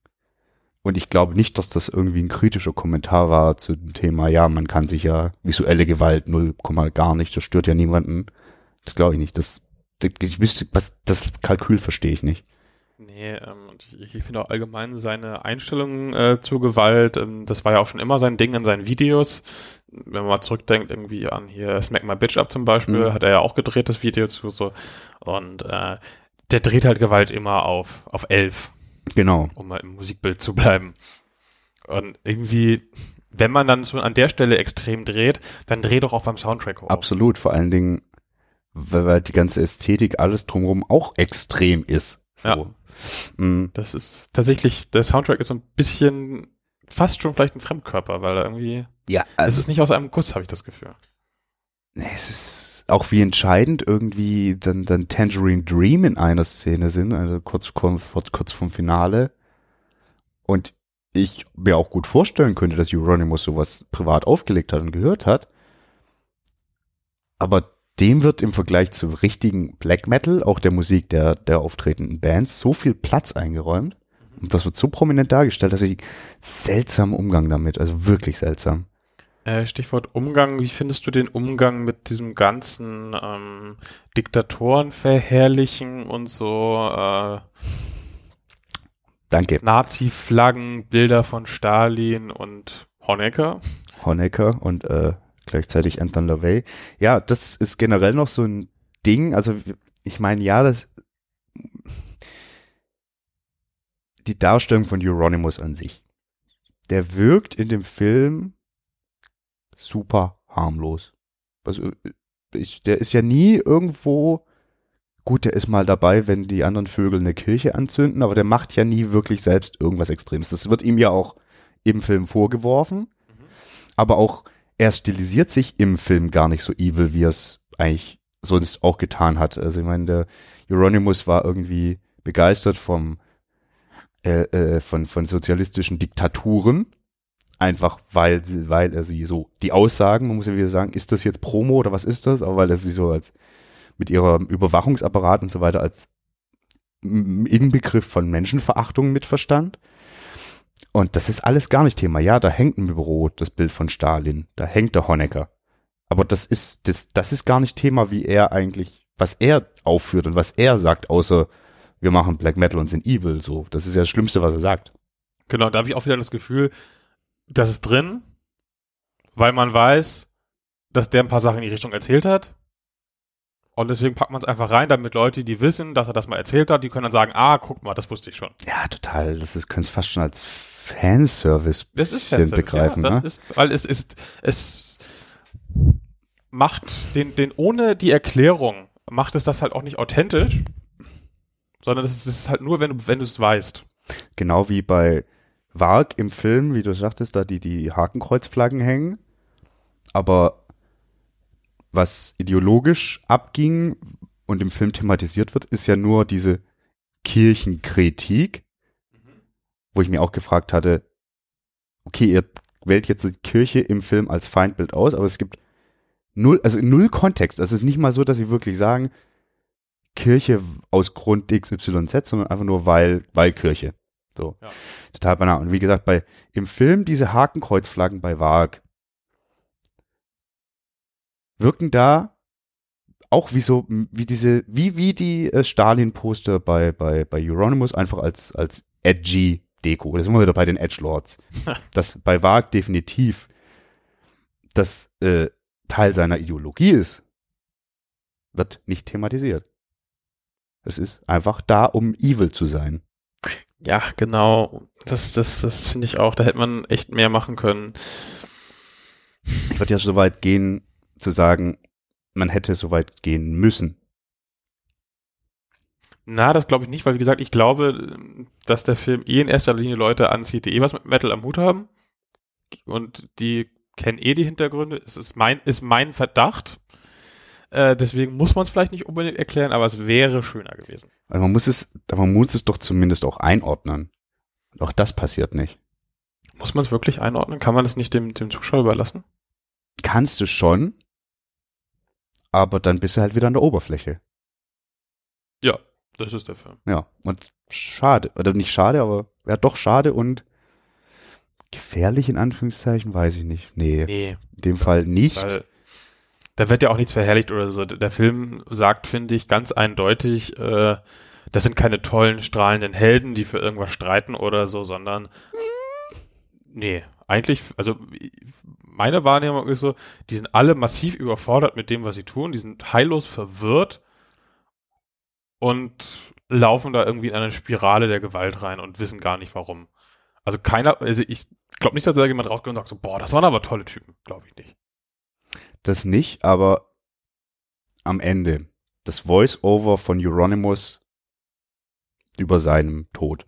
Und ich glaube nicht, dass das irgendwie ein kritischer Kommentar war zu dem Thema, ja, man kann sich ja visuelle Gewalt 0, gar nicht, das stört ja niemanden. Das glaube ich nicht. Das, das, ich wüsste, was, das Kalkül verstehe ich nicht. Nee, ähm, und ich, ich finde auch allgemein seine Einstellung äh, zur Gewalt, ähm, das war ja auch schon immer sein Ding in seinen Videos. Wenn man mal zurückdenkt, irgendwie an hier Smack My Bitch Up zum Beispiel, Mhm. hat er ja auch gedreht, das Video zu so. Und äh, der dreht halt Gewalt immer auf, auf elf, Genau. um mal im Musikbild zu bleiben. Und irgendwie, wenn man dann so an der Stelle extrem dreht, dann dreh doch auch beim Soundtrack hoch. Absolut. Vor allen Dingen, weil, weil die ganze Ästhetik, alles drumherum auch extrem ist. So. Ja. Mm, Das ist tatsächlich, der Soundtrack ist so ein bisschen fast schon vielleicht ein Fremdkörper, weil er irgendwie, ja, es also ist nicht aus einem Guss, habe ich das Gefühl. es ist auch wie entscheidend irgendwie dann, dann Tangerine Dream in einer Szene sind, also kurz, kurz, kurz vom Finale. Und ich mir auch gut vorstellen könnte, dass Euronymous sowas privat aufgelegt hat und gehört hat. Aber dem wird im Vergleich zu richtigen Black Metal, auch der Musik der, der auftretenden Bands, so viel Platz eingeräumt. Und das wird so prominent dargestellt, dass ich seltsamen Umgang damit, also wirklich seltsam. Äh, Stichwort Umgang, wie findest du den Umgang mit diesem ganzen ähm, Diktatoren verherrlichen und so äh, Danke, Nazi-Flaggen, Bilder von Stalin und Honecker? Honecker und äh, gleichzeitig Anton LaVey. Ja, das ist generell noch so ein Ding. Also ich meine, ja, das die Darstellung von Euronymous an sich. Der wirkt in dem Film super harmlos. Also ich, der ist ja nie irgendwo gut, der ist mal dabei, wenn die anderen Vögel eine Kirche anzünden, aber der macht ja nie wirklich selbst irgendwas Extremes. Das wird ihm ja auch im Film vorgeworfen, aber auch er stilisiert sich im Film gar nicht so evil, wie er es eigentlich sonst auch getan hat. Also ich meine, der Euronymous war irgendwie begeistert vom äh, äh, von von sozialistischen Diktaturen, einfach weil weil er sie so die Aussagen, man muss ja wieder sagen, ist das jetzt Promo oder was ist das? Aber weil er sie so als mit ihrem Überwachungsapparat und so weiter als Inbegriff von Menschenverachtung mitverstand. Und das ist alles gar nicht Thema. Ja, da hängt im Büro das Bild von Stalin, da hängt der Honecker. Aber das ist, das, das ist gar nicht Thema, wie er eigentlich was er aufführt und was er sagt, außer wir machen Black Metal und sind evil. So, das ist ja das Schlimmste, was er sagt. Genau, da habe ich auch wieder das Gefühl, das ist drin, weil man weiß, dass der ein paar Sachen in die Richtung erzählt hat. Und deswegen packt man es einfach rein, damit Leute, die wissen, dass er das mal erzählt hat, die können dann sagen, ah, guck mal, das wusste ich schon. Ja, total. Das ist, kannst fast schon als Fanservice Das ist Fanservice, begreifen, ja, das ne? ist, weil es ist, es macht den, den ohne die Erklärung, macht es das halt auch nicht authentisch, sondern das ist halt nur, wenn du, wenn du es weißt. Genau wie bei Varg im Film, wie du sagtest, da die, die Hakenkreuzflaggen hängen. Aber was ideologisch abging und im Film thematisiert wird, ist ja nur diese Kirchenkritik, wo ich mir auch gefragt hatte, okay, ihr wählt jetzt die Kirche im Film als Feindbild aus, aber es gibt null, also null Kontext. Es ist nicht mal so, dass sie wirklich sagen, Kirche aus Grund XYZ, sondern einfach nur weil, weil Kirche. So. Ja. Total banal. Und wie gesagt, bei, im Film diese Hakenkreuzflaggen bei Varg wirken da auch wie so, wie diese, wie, wie die äh, Stalin-Poster bei, bei, bei Euronymous einfach als, als edgy Deko. Da sind wir wieder bei den Edgelords. das bei Varg definitiv das äh, Teil seiner Ideologie ist, wird nicht thematisiert. Es ist einfach da, um evil zu sein. Ja, genau. Das, das, das finde ich auch. Da hätte man echt mehr machen können. Ich würde ja so weit gehen, zu sagen, man hätte so weit gehen müssen. Na, das glaube ich nicht, weil wie gesagt, ich glaube, dass der Film eh in erster Linie Leute anzieht, die eh was mit Metal am Hut haben. Und die kennen eh die Hintergründe. Es ist mein, ist mein Verdacht. Äh, deswegen muss man es vielleicht nicht unbedingt erklären, aber es wäre schöner gewesen. Also man muss es, man muss es doch zumindest auch einordnen. Und auch das passiert nicht. Muss man es wirklich einordnen? Kann man es nicht dem, dem Zuschauer überlassen? Kannst du schon, aber dann bist du halt wieder an der Oberfläche. Ja, das ist der Film. Ja, und schade, oder nicht schade, aber ja doch schade und gefährlich in Anführungszeichen, weiß ich nicht. Nee, Nee, in dem Fall nicht. weil da wird ja auch nichts verherrlicht oder so. Der Film sagt, finde ich, ganz eindeutig, äh, das sind keine tollen, strahlenden Helden, die für irgendwas streiten oder so, sondern nee, eigentlich, also meine Wahrnehmung ist so, die sind alle massiv überfordert mit dem, was sie tun, die sind heillos verwirrt und laufen da irgendwie in eine Spirale der Gewalt rein und wissen gar nicht warum. Also keiner, also ich glaube nicht, dass da jemand rausgeht und sagt so, boah, das waren aber tolle Typen. Glaube ich nicht. Das nicht, aber am Ende das Voice-Over von Euronymous über seinem Tod.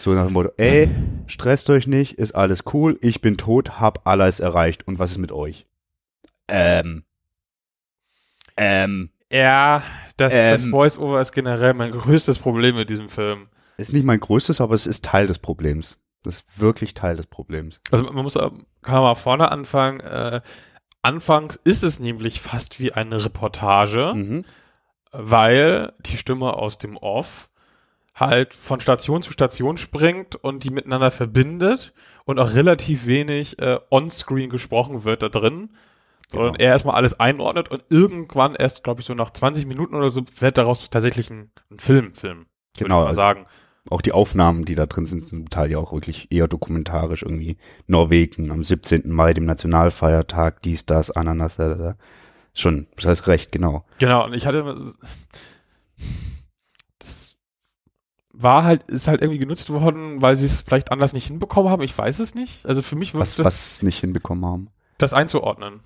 So nach dem Motto, ey, stresst euch nicht, ist alles cool, ich bin tot, hab alles erreicht und was ist mit euch? Ähm. Ähm. Ja, das, das Ähm. Voice-Over ist generell mein größtes Problem mit diesem Film. Ist nicht mein größtes, aber es ist Teil des Problems. Das ist wirklich Teil des Problems. Also man muss, kann man mal vorne anfangen. Äh, anfangs ist es nämlich fast wie eine Reportage, Mhm. weil die Stimme aus dem Off halt von Station zu Station springt und die miteinander verbindet und auch relativ wenig äh, on-screen gesprochen wird da drin, sondern Genau. er erstmal alles einordnet und irgendwann erst, glaube ich, so nach 20 Minuten oder so wird daraus tatsächlich ein, ein Film, Film. würde Genau, ich mal also- sagen. Auch die Aufnahmen, die da drin sind, sind zum Teil ja auch wirklich eher dokumentarisch irgendwie. Norwegen am 17. Mai, dem Nationalfeiertag, dies, das, Ananas, da, da, da. Schon, das heißt recht, genau. Genau, und ich hatte das war halt, ist halt irgendwie genutzt worden, weil sie es vielleicht anders nicht hinbekommen haben. Ich weiß es nicht. Also für mich Was, das, was nicht hinbekommen haben. das einzuordnen.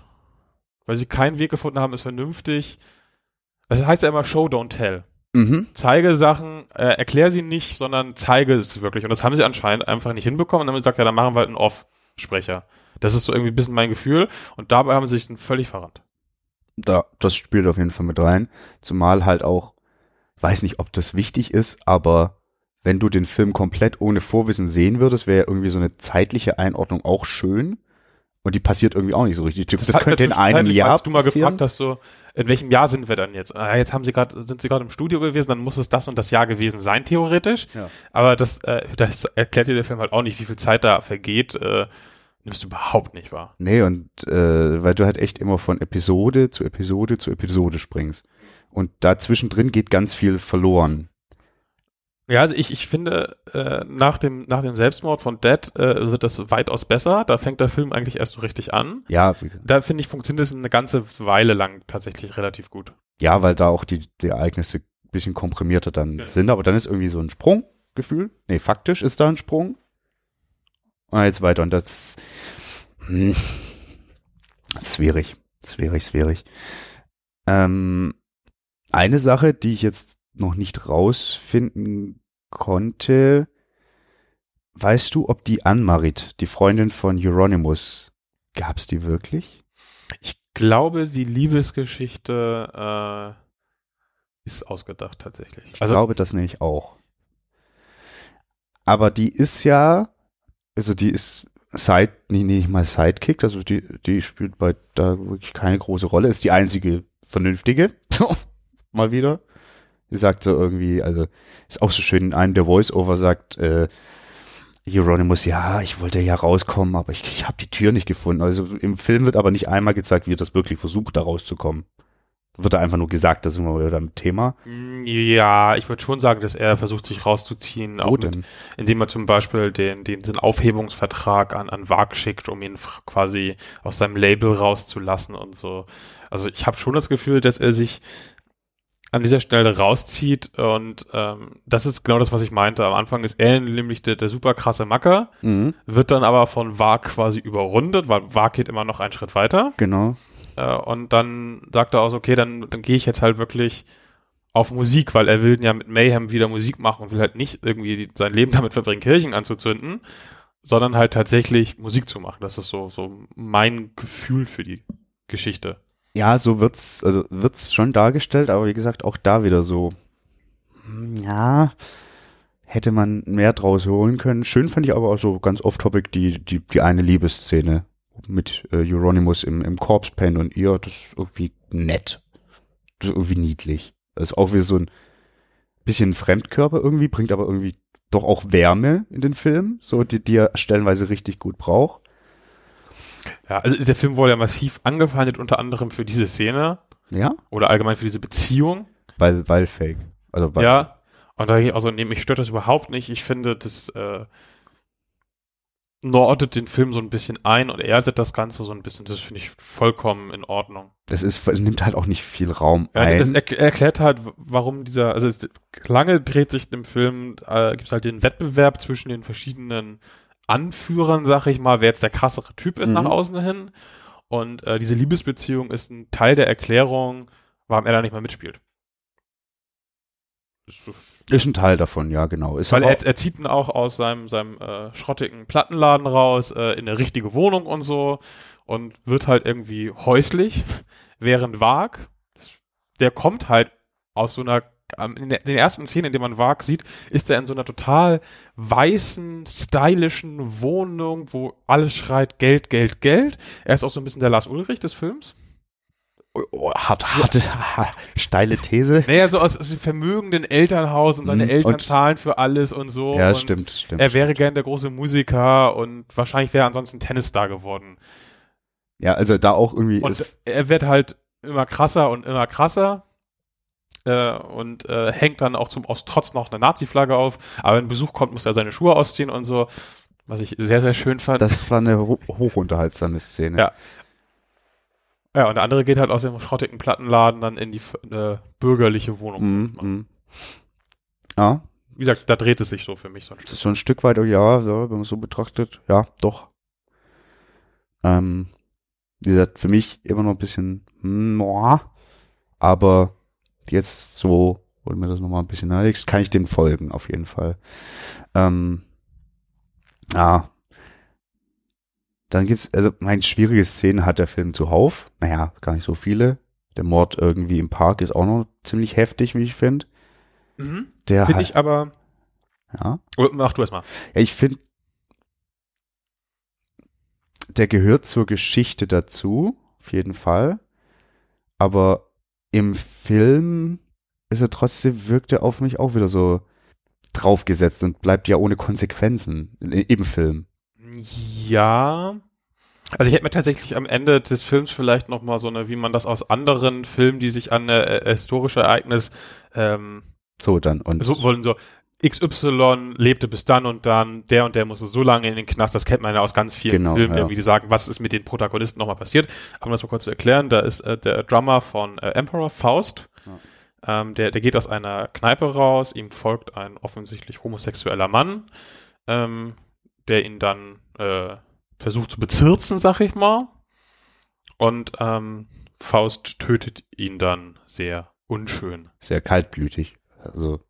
Weil sie keinen Weg gefunden haben, es vernünftig. Das heißt ja immer Show, don't tell. Mhm. Zeige Sachen, äh, erklär sie nicht, sondern zeige es wirklich. Und das haben sie anscheinend einfach nicht hinbekommen. Und dann haben sie gesagt, ja, dann machen wir halt einen Off-Sprecher. Das ist so irgendwie ein bisschen mein Gefühl. Und dabei haben sie sich dann völlig verrannt. Da, das spielt auf jeden Fall mit rein. Zumal halt auch, weiß nicht, ob das wichtig ist, aber wenn du den Film komplett ohne Vorwissen sehen würdest, wäre irgendwie so eine zeitliche Einordnung auch schön. Und die passiert irgendwie auch nicht so richtig. Das, hat könnte in einem Jahr Als du mal passieren. gefragt hast, so, in welchem Jahr sind wir dann jetzt? Ah, jetzt haben sie gerade, sind sie gerade im Studio gewesen, dann muss es das und das Jahr gewesen sein, theoretisch. Ja. Aber das, äh, das erklärt dir der Film halt auch nicht, wie viel Zeit da vergeht, äh, nimmst du überhaupt nicht wahr. Nee, und äh, weil du halt echt immer von Episode zu Episode zu Episode springst. Und dazwischen drin geht ganz viel verloren. Ja, also ich, ich finde, äh, nach, dem, nach dem Selbstmord von Dead äh, wird das weitaus besser. Da fängt der Film eigentlich erst so richtig an. Ja, Da finde ich, funktioniert es eine ganze Weile lang tatsächlich relativ gut. ja, weil da auch die, die Ereignisse ein bisschen komprimierter dann Genau. sind, aber dann ist irgendwie so ein Sprunggefühl. Nee, faktisch ist da ein Sprung. Und jetzt weiter. Und das, hm, das ist schwierig. Schwierig, schwierig. Ähm, eine Sache, die ich jetzt noch nicht rausfinden konnte, weißt du, ob die Anmarit, die Freundin von Euronymous, gab's die wirklich? Ich glaube, die Liebesgeschichte äh, ist ausgedacht tatsächlich. Ich Also glaube das nämlich auch. Aber die ist ja, also die ist Side, nee, nee, nicht mal Sidekick, also die, die spielt bei da wirklich keine große Rolle, ist die einzige vernünftige. mal wieder. Sagt so irgendwie, also ist auch so schön, in einem der Voice-Over sagt, äh, Euronymous, ja, ich wollte ja rauskommen, aber ich, ich habe die Tür nicht gefunden. Also im Film wird aber nicht einmal gezeigt, wie er das wirklich versucht, da rauszukommen. Wird da einfach nur gesagt, das sind wir wieder im Thema. ja, ich würde schon sagen, dass er versucht, sich rauszuziehen, Wo auch mit, denn? indem er zum Beispiel den, den, den Aufhebungsvertrag an, an Wag schickt, um ihn quasi aus seinem Label rauszulassen und so. Also ich habe schon das Gefühl, dass er sich an dieser Stelle rauszieht und ähm, das ist genau das, was ich meinte. Am Anfang ist er nämlich der, der super krasse Macker, Mhm, wird dann aber von Wag quasi überrundet, weil Wag geht immer noch einen Schritt weiter. genau. Äh, und dann sagt er auch so, okay, dann, dann gehe ich jetzt halt wirklich auf Musik, weil er will ja mit Mayhem wieder Musik machen und will halt nicht irgendwie die, sein Leben damit verbringen, Kirchen anzuzünden, sondern halt tatsächlich Musik zu machen. Das ist so, so mein Gefühl für die Geschichte. Ja, so wird's, also wird's schon dargestellt, aber wie gesagt, auch da wieder so, hm, ja, hätte man mehr draus holen können. Schön fand ich aber auch so ganz off-topic die, die, die eine Liebesszene mit äh, Euronymous im, im Corpse Pen und ihr, das ist irgendwie nett. Das ist irgendwie niedlich. Das ist auch wieder so ein bisschen Fremdkörper irgendwie, bringt aber irgendwie doch auch Wärme in den Film, so die, die er stellenweise richtig gut braucht. Ja, also der Film wurde ja massiv angefeindet, unter anderem für diese Szene Ja, oder allgemein für diese Beziehung. weil, weil fake. Also weil, Ja. Und da, also, nee, mich stört das überhaupt nicht. Ich finde, das äh, nordet den Film so ein bisschen ein und erdet das Ganze so ein bisschen. Das finde ich vollkommen in Ordnung. Das ist, es nimmt halt auch nicht viel Raum Ja, ein. das er erklärt halt, warum dieser, also es, lange dreht sich im Film, äh, gibt es halt den Wettbewerb zwischen den verschiedenen Anführern, sag ich mal, wer jetzt der krassere Typ ist Mhm. nach außen hin. Und äh, diese Liebesbeziehung ist ein Teil der Erklärung, warum er da nicht mehr mitspielt. Ist ein Teil davon, ja, genau. Ist weil er, er zieht ihn auch aus seinem, seinem äh, schrottigen Plattenladen raus, äh, in eine richtige Wohnung und so und wird halt irgendwie häuslich, während Wag, der kommt halt aus so einer, in den ersten Szenen, in denen man Wag sieht, ist er in so einer total weißen, stylischen Wohnung, wo alles schreit Geld, Geld, Geld. Er ist auch so ein bisschen der Lars Ulrich des Films. oh, hart, harte, steile These. Naja, so aus, aus dem vermögenden Elternhaus und seine Mhm, Eltern und- zahlen für alles und so. Ja, und stimmt, stimmt. Er wäre gern der große Musiker und wahrscheinlich wäre er ansonsten Tennisstar geworden. ja, also da auch irgendwie Und er wird halt immer krasser und immer krasser. Äh, und äh, hängt dann auch zum aus Trotz noch eine Nazi-Flagge auf. Aber wenn Besuch kommt, muss er seine Schuhe ausziehen und so. Was ich sehr, sehr schön fand. das war eine ho hochunterhaltsame Szene. Ja. ja, und der andere geht halt aus dem schrottigen Plattenladen dann in die äh, bürgerliche Wohnung. Mhm, mhm. Ja, Wie gesagt, da dreht es sich so für mich so ein das Stück. ist so ein Stück weit, oh ja, wenn man es so betrachtet, ja, doch. Ähm, wie gesagt, für mich immer noch ein bisschen, boah, aber jetzt so, wo du mir das nochmal ein bisschen nahelegst, kann ich dem folgen, auf jeden Fall. Ähm, ja. Dann gibt's, also mein schwierige Szenen hat der Film zuhauf. Naja, gar nicht so viele. Der Mord irgendwie im Park ist auch noch ziemlich heftig, wie ich finde. Mhm. Der Finde ich aber. ja. Oh, mach du erst mal. Ja, ich finde, der gehört zur Geschichte dazu, auf jeden Fall. Aber im Film ist er trotzdem, wirkt er auf mich auch wieder so draufgesetzt und bleibt ja ohne Konsequenzen im Film. Ja, Also ich hätte mir tatsächlich am Ende des Films vielleicht noch mal so eine, wie man das aus anderen Filmen, die sich an ein äh, historische Ereignis ähm, So dann und so wollen so XY lebte bis dann und dann, der und der musste so lange in den Knast, das kennt man ja aus ganz vielen Genau, Filmen, ja. irgendwie, die sagen, was ist mit den Protagonisten nochmal passiert. Aber um das mal kurz zu erklären, da ist äh, der Drummer von äh, Emperor Faust, ähm, der, der geht aus einer Kneipe raus, ihm folgt ein offensichtlich homosexueller Mann, ähm, der ihn dann äh, versucht zu bezirzen, sag ich mal. Und ähm, Faust tötet ihn dann sehr unschön. sehr kaltblütig. Also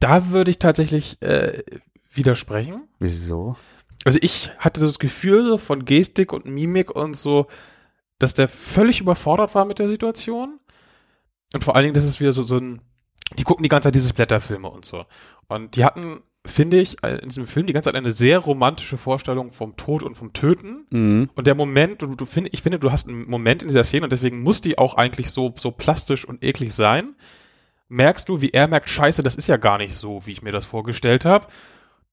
Da würde ich tatsächlich äh, widersprechen. wieso? Also ich hatte das Gefühl so von Gestik und Mimik und so, dass der völlig überfordert war mit der Situation. Und vor allen Dingen, das ist wieder so, so ein, die gucken die ganze Zeit diese Blätterfilme und so. Und die hatten, finde ich, äh, in diesem Film die ganze Zeit eine sehr romantische Vorstellung vom Tod und vom Töten. Mhm. Und der Moment, du, du find, ich finde, du hast einen Moment in dieser Szene und deswegen muss die auch eigentlich so, so plastisch und eklig sein. Merkst du, wie er merkt, scheiße, das ist ja gar nicht so, wie ich mir das vorgestellt habe.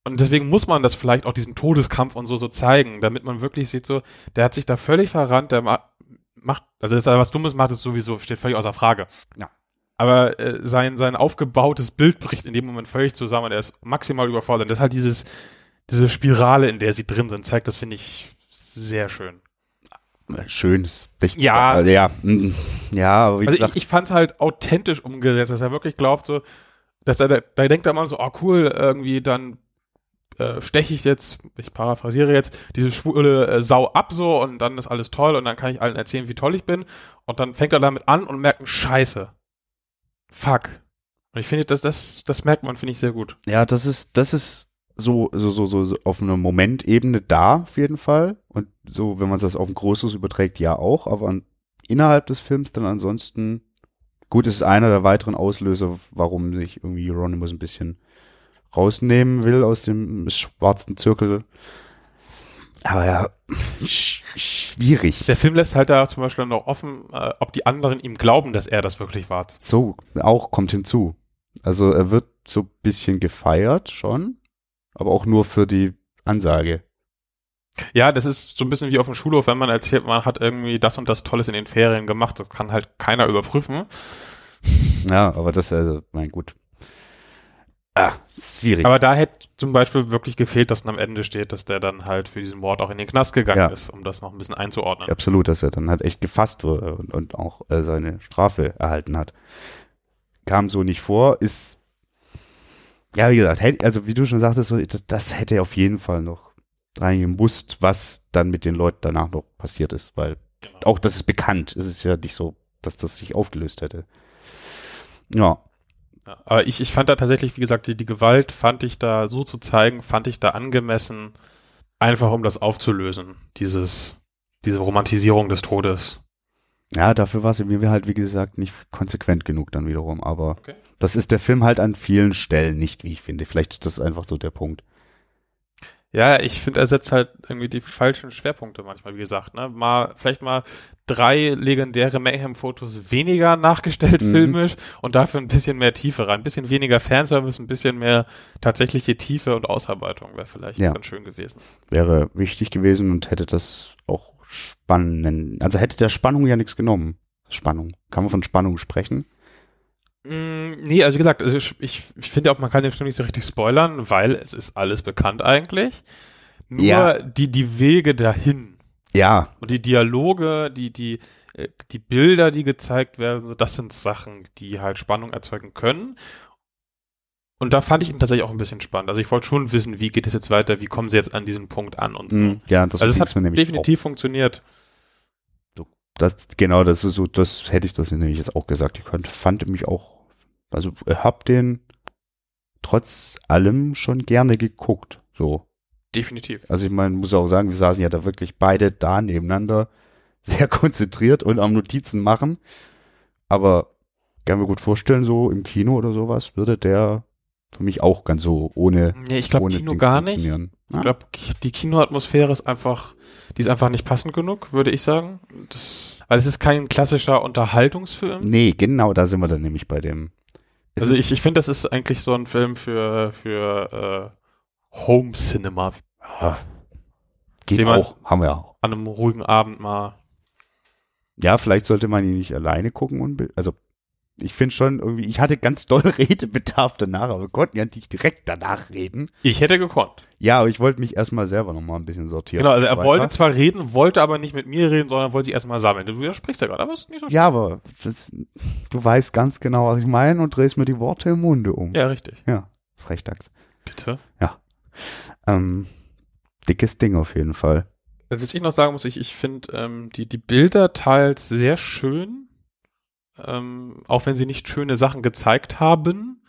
Und deswegen muss man das vielleicht auch diesen Todeskampf und so so zeigen, damit man wirklich sieht, so, der hat sich da völlig verrannt, der ma macht, also dass er was Dummes macht, ist sowieso, steht völlig außer Frage. Ja. Aber äh, sein, sein aufgebautes Bild bricht in dem Moment völlig zusammen und er ist maximal überfordert. Das ist halt dieses, diese Spirale, in der sie drin sind, zeigt das, finde ich, sehr schön. Schönes. Ja. äh, ja, mm, ja, aber wie Also gesagt, ich, ich fand es halt authentisch umgesetzt, dass er wirklich glaubt, so, dass er, da da denkt er mal so, oh cool, irgendwie dann äh, steche ich jetzt, ich paraphrasiere jetzt, diese schwule äh, Sau ab so und dann ist alles toll und dann kann ich allen erzählen, wie toll ich bin und dann fängt er damit an und merkt, scheiße, fuck. Und ich finde, das, das, das merkt man, finde ich sehr gut. ja, das ist, das ist so, so, so, so, so auf einer Momentebene da, auf jeden Fall. Und so, wenn man das auf ein Großes überträgt, ja auch, aber an, innerhalb des Films dann ansonsten, gut, es ist einer der weiteren Auslöser, warum sich irgendwie Euronymous ein bisschen rausnehmen will aus dem schwarzen Zirkel. Aber ja, sch schwierig. Der Film lässt halt da zum Beispiel noch offen, äh, ob die anderen ihm glauben, dass er das wirklich war. So, auch kommt hinzu. Also er wird so ein bisschen gefeiert schon, aber auch nur für die Ansage. Ja, das ist so ein bisschen wie auf dem Schulhof, wenn man erzählt, man hat irgendwie das und das Tolles in den Ferien gemacht. Das kann halt keiner überprüfen. Ja, aber das, also, mein gut. Ah, schwierig. Aber da hätte zum Beispiel wirklich gefehlt, dass am Ende steht, dass der dann halt für diesen Mord auch in den Knast gegangen Ja. ist, um das noch ein bisschen einzuordnen. Absolut, dass er dann halt echt gefasst wurde und, und auch äh, seine Strafe erhalten hat. Kam so nicht vor, ist, ja, wie gesagt, hätte, also wie du schon sagtest, das hätte auf jeden Fall noch reingemusst, was dann mit den Leuten danach noch passiert ist, weil Genau. auch das ist bekannt. Es ist ja nicht so, dass das sich aufgelöst hätte. Ja, Ja, aber ich, ich fand da tatsächlich, wie gesagt, die, die Gewalt fand ich da so zu zeigen, fand ich da angemessen, einfach um das aufzulösen, dieses, diese Romantisierung des Todes. Ja, dafür war es mir halt, wie gesagt, nicht konsequent genug dann wiederum. Aber Okay. das ist der Film halt an vielen Stellen nicht, wie ich finde. Vielleicht ist das einfach so der Punkt. Ja, ich finde, er setzt halt irgendwie die falschen Schwerpunkte manchmal, wie gesagt, ne? Mal, vielleicht mal drei legendäre Mayhem-Fotos weniger nachgestellt Mhm. filmisch und dafür ein bisschen mehr Tiefe rein. Ein bisschen weniger Fanservice, ein bisschen mehr tatsächliche Tiefe und Ausarbeitung wäre vielleicht Ja. ganz schön gewesen. Wäre wichtig gewesen und hätte das auch spannend, also hätte der Spannung ja nichts genommen. Spannung. Kann man von Spannung sprechen? Mm, nee, also wie gesagt, also ich, ich, finde auch, man kann den Film nicht so richtig spoilern, weil es ist alles bekannt eigentlich. Nur Ja. die, die Wege dahin Ja, und die Dialoge, die, die, äh, die Bilder, die gezeigt werden, das sind Sachen, die halt Spannung erzeugen können. Und da fand ich ihn tatsächlich auch ein bisschen spannend. Also ich wollte schon wissen, wie geht es jetzt weiter, wie kommen sie jetzt an diesen Punkt an und so. mh, ja, das also es hat mir nämlich definitiv funktioniert. Auch. Das, genau, das ist so, das hätte ich das nämlich jetzt auch gesagt. Ich konnte, fand mich auch, also ich hab den trotz allem schon gerne geguckt. So. Definitiv. Also ich meine, muss auch sagen, wir saßen ja da wirklich beide da nebeneinander, sehr konzentriert und am Notizen machen. Aber kann mir gut vorstellen, so im Kino oder sowas würde der für mich auch ganz so ohne, Nee, ich glaube Kino Dings gar nicht. funktionieren. Ich Ja? glaube, die Kinoatmosphäre ist einfach, die ist einfach nicht passend genug, würde ich sagen. Das, weil es ist kein klassischer Unterhaltungsfilm. Nee, genau, da sind wir dann nämlich bei dem. Es also ich, ich finde, das ist eigentlich so ein Film für, für äh, Home Cinema. ja, geht auch, haben wir auch. an einem ruhigen Abend mal. Ja, vielleicht sollte man ihn nicht alleine gucken und also ich finde schon irgendwie, ich hatte ganz doll Redebedarf danach, aber wir konnten ja nicht direkt danach reden. Ich hätte gekonnt. Ja, aber ich wollte mich erstmal selber nochmal ein bisschen sortieren. Genau, also er Weiter. wollte zwar reden, wollte aber nicht mit mir reden, sondern wollte sich erstmal sammeln. Du widersprichst ja gerade, aber ist nicht so Ja, aber das, du weißt ganz genau, was ich meine und drehst mir die Worte im Munde um. Ja, richtig. Ja, Frechdachs. Bitte. Ähm, dickes Ding auf jeden Fall. Was ich noch sagen muss, ich, ich finde ähm, die, die Bilder teils sehr schön, ähm, auch wenn sie nicht schöne Sachen gezeigt haben.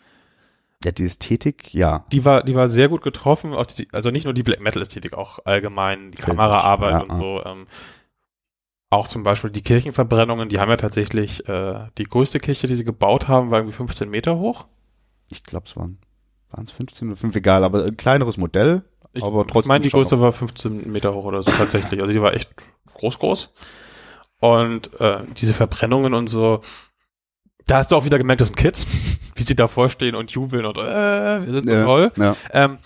Ja, die Ästhetik, ja. Die war, die war sehr gut getroffen, die, also nicht nur die Black Metal Ästhetik, auch allgemein die Filmisch, Kameraarbeit ja, und so. Ähm, auch zum Beispiel die Kirchenverbrennungen, die haben ja tatsächlich, äh, die größte Kirche, die sie gebaut haben, war irgendwie 15 Meter hoch. Ich glaube, es waren waren es 15 oder 5, egal, aber ein kleineres Modell. Ich, Aber trotzdem ich meine, die größte war 15 Meter hoch oder so tatsächlich. Also die war echt groß, groß. Und äh, diese Verbrennungen und so, da hast du auch wieder gemerkt, das sind Kids, wie sie davor stehen und jubeln und äh, wir sind so Ja, toll. ja. Ähm,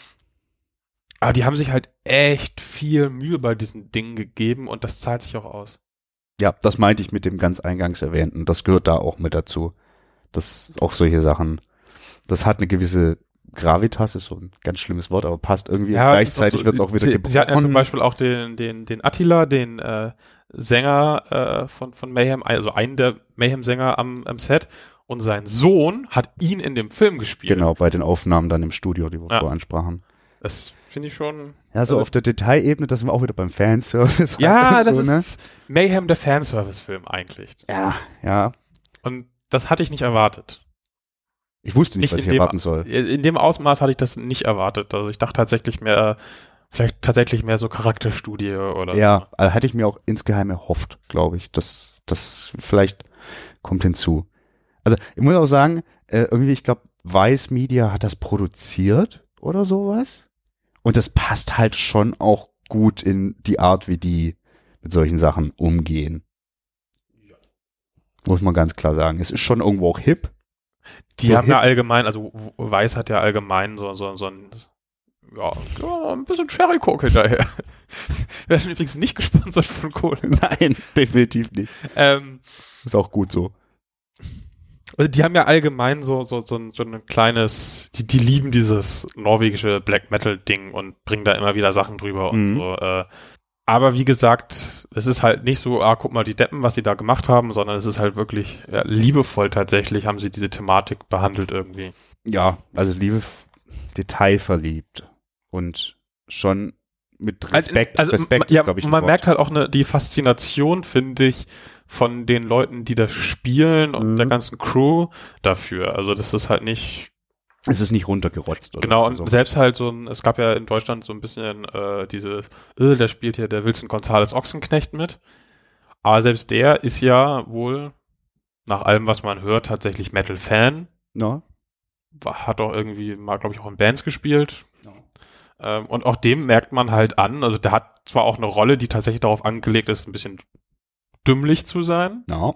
aber die haben sich halt echt viel Mühe bei diesen Dingen gegeben und das zahlt sich auch aus. Ja, das meinte ich mit dem ganz eingangs erwähnten. Das gehört da auch mit dazu. Das auch solche Sachen. Das hat eine gewisse Gravitas, ist so ein ganz schlimmes Wort, aber passt irgendwie. Ja, Gleichzeitig so- wird es auch wieder sie, sie hatten ja zum gebrochen. Beispiel auch den, den, den Attila, den äh, Sänger äh, von, von Mayhem, also einen der Mayhem-Sänger am, am Set. Und sein Sohn hat ihn in dem Film gespielt. Genau, bei den Aufnahmen dann im Studio, die wir Ja. vorher ansprachen. Das finde ich schon. Ja, so Also- auf der Detailebene, das sind wir auch wieder beim Fanservice. Ja, halt das so, ne? ist Mayhem der Fanservice-Film eigentlich. Ja, ja. Und das hatte ich nicht erwartet. Ich wusste nicht, Nicht was ich dem- erwarten soll. In dem Ausmaß hatte ich das nicht erwartet. Also ich dachte tatsächlich mehr, vielleicht tatsächlich mehr so Charakterstudie oder Ja, also hatte ich mir auch insgeheim erhofft, glaube ich. Das, das vielleicht kommt hinzu. Also ich muss auch sagen, äh, irgendwie, ich glaube, Vice Media hat das produziert oder sowas. Und das passt halt schon auch gut in die Art, wie die mit solchen Sachen umgehen. Muss man ganz klar sagen. Es ist schon irgendwo auch hip. Die So haben ja hip- allgemein, also Weiß hat ja allgemein so, so, so ein, ja, ein bisschen Cherry Coke hinterher. Wir sind übrigens nicht gesponsert von Kohle. Nein, definitiv nicht. Ähm, Ist auch gut so. also die haben ja allgemein so, so, so, ein, so ein kleines, die, die lieben dieses norwegische Black Metal Ding und bringen da immer wieder Sachen drüber und Mhm. so. Äh, aber wie gesagt, es ist halt nicht so, ah, guck mal die Deppen, was sie da gemacht haben, sondern es ist halt wirklich ja, liebevoll tatsächlich, haben sie diese Thematik behandelt irgendwie. Ja, also Liebe detailverliebt und schon mit Respekt. Also, Respekt, ma- ja, glaube ich. man Wort. merkt halt auch ne, die Faszination, finde ich, von den Leuten, die das spielen und Mhm. der ganzen Crew dafür. Also das ist halt nicht es ist nicht runtergerotzt. Oder genau und so. selbst halt so ein, es gab ja in Deutschland so ein bisschen äh, diese, äh, da spielt hier der Wilson Gonzales Ochsenknecht mit. Aber selbst der ist ja wohl nach allem, was man hört, tatsächlich Metal-Fan. War- Hat auch irgendwie mal, glaube ich, auch in Bands gespielt. Ähm, und auch dem merkt man halt an, also der hat zwar auch eine Rolle, die tatsächlich darauf angelegt ist, ein bisschen dümmlich zu sein, Ja.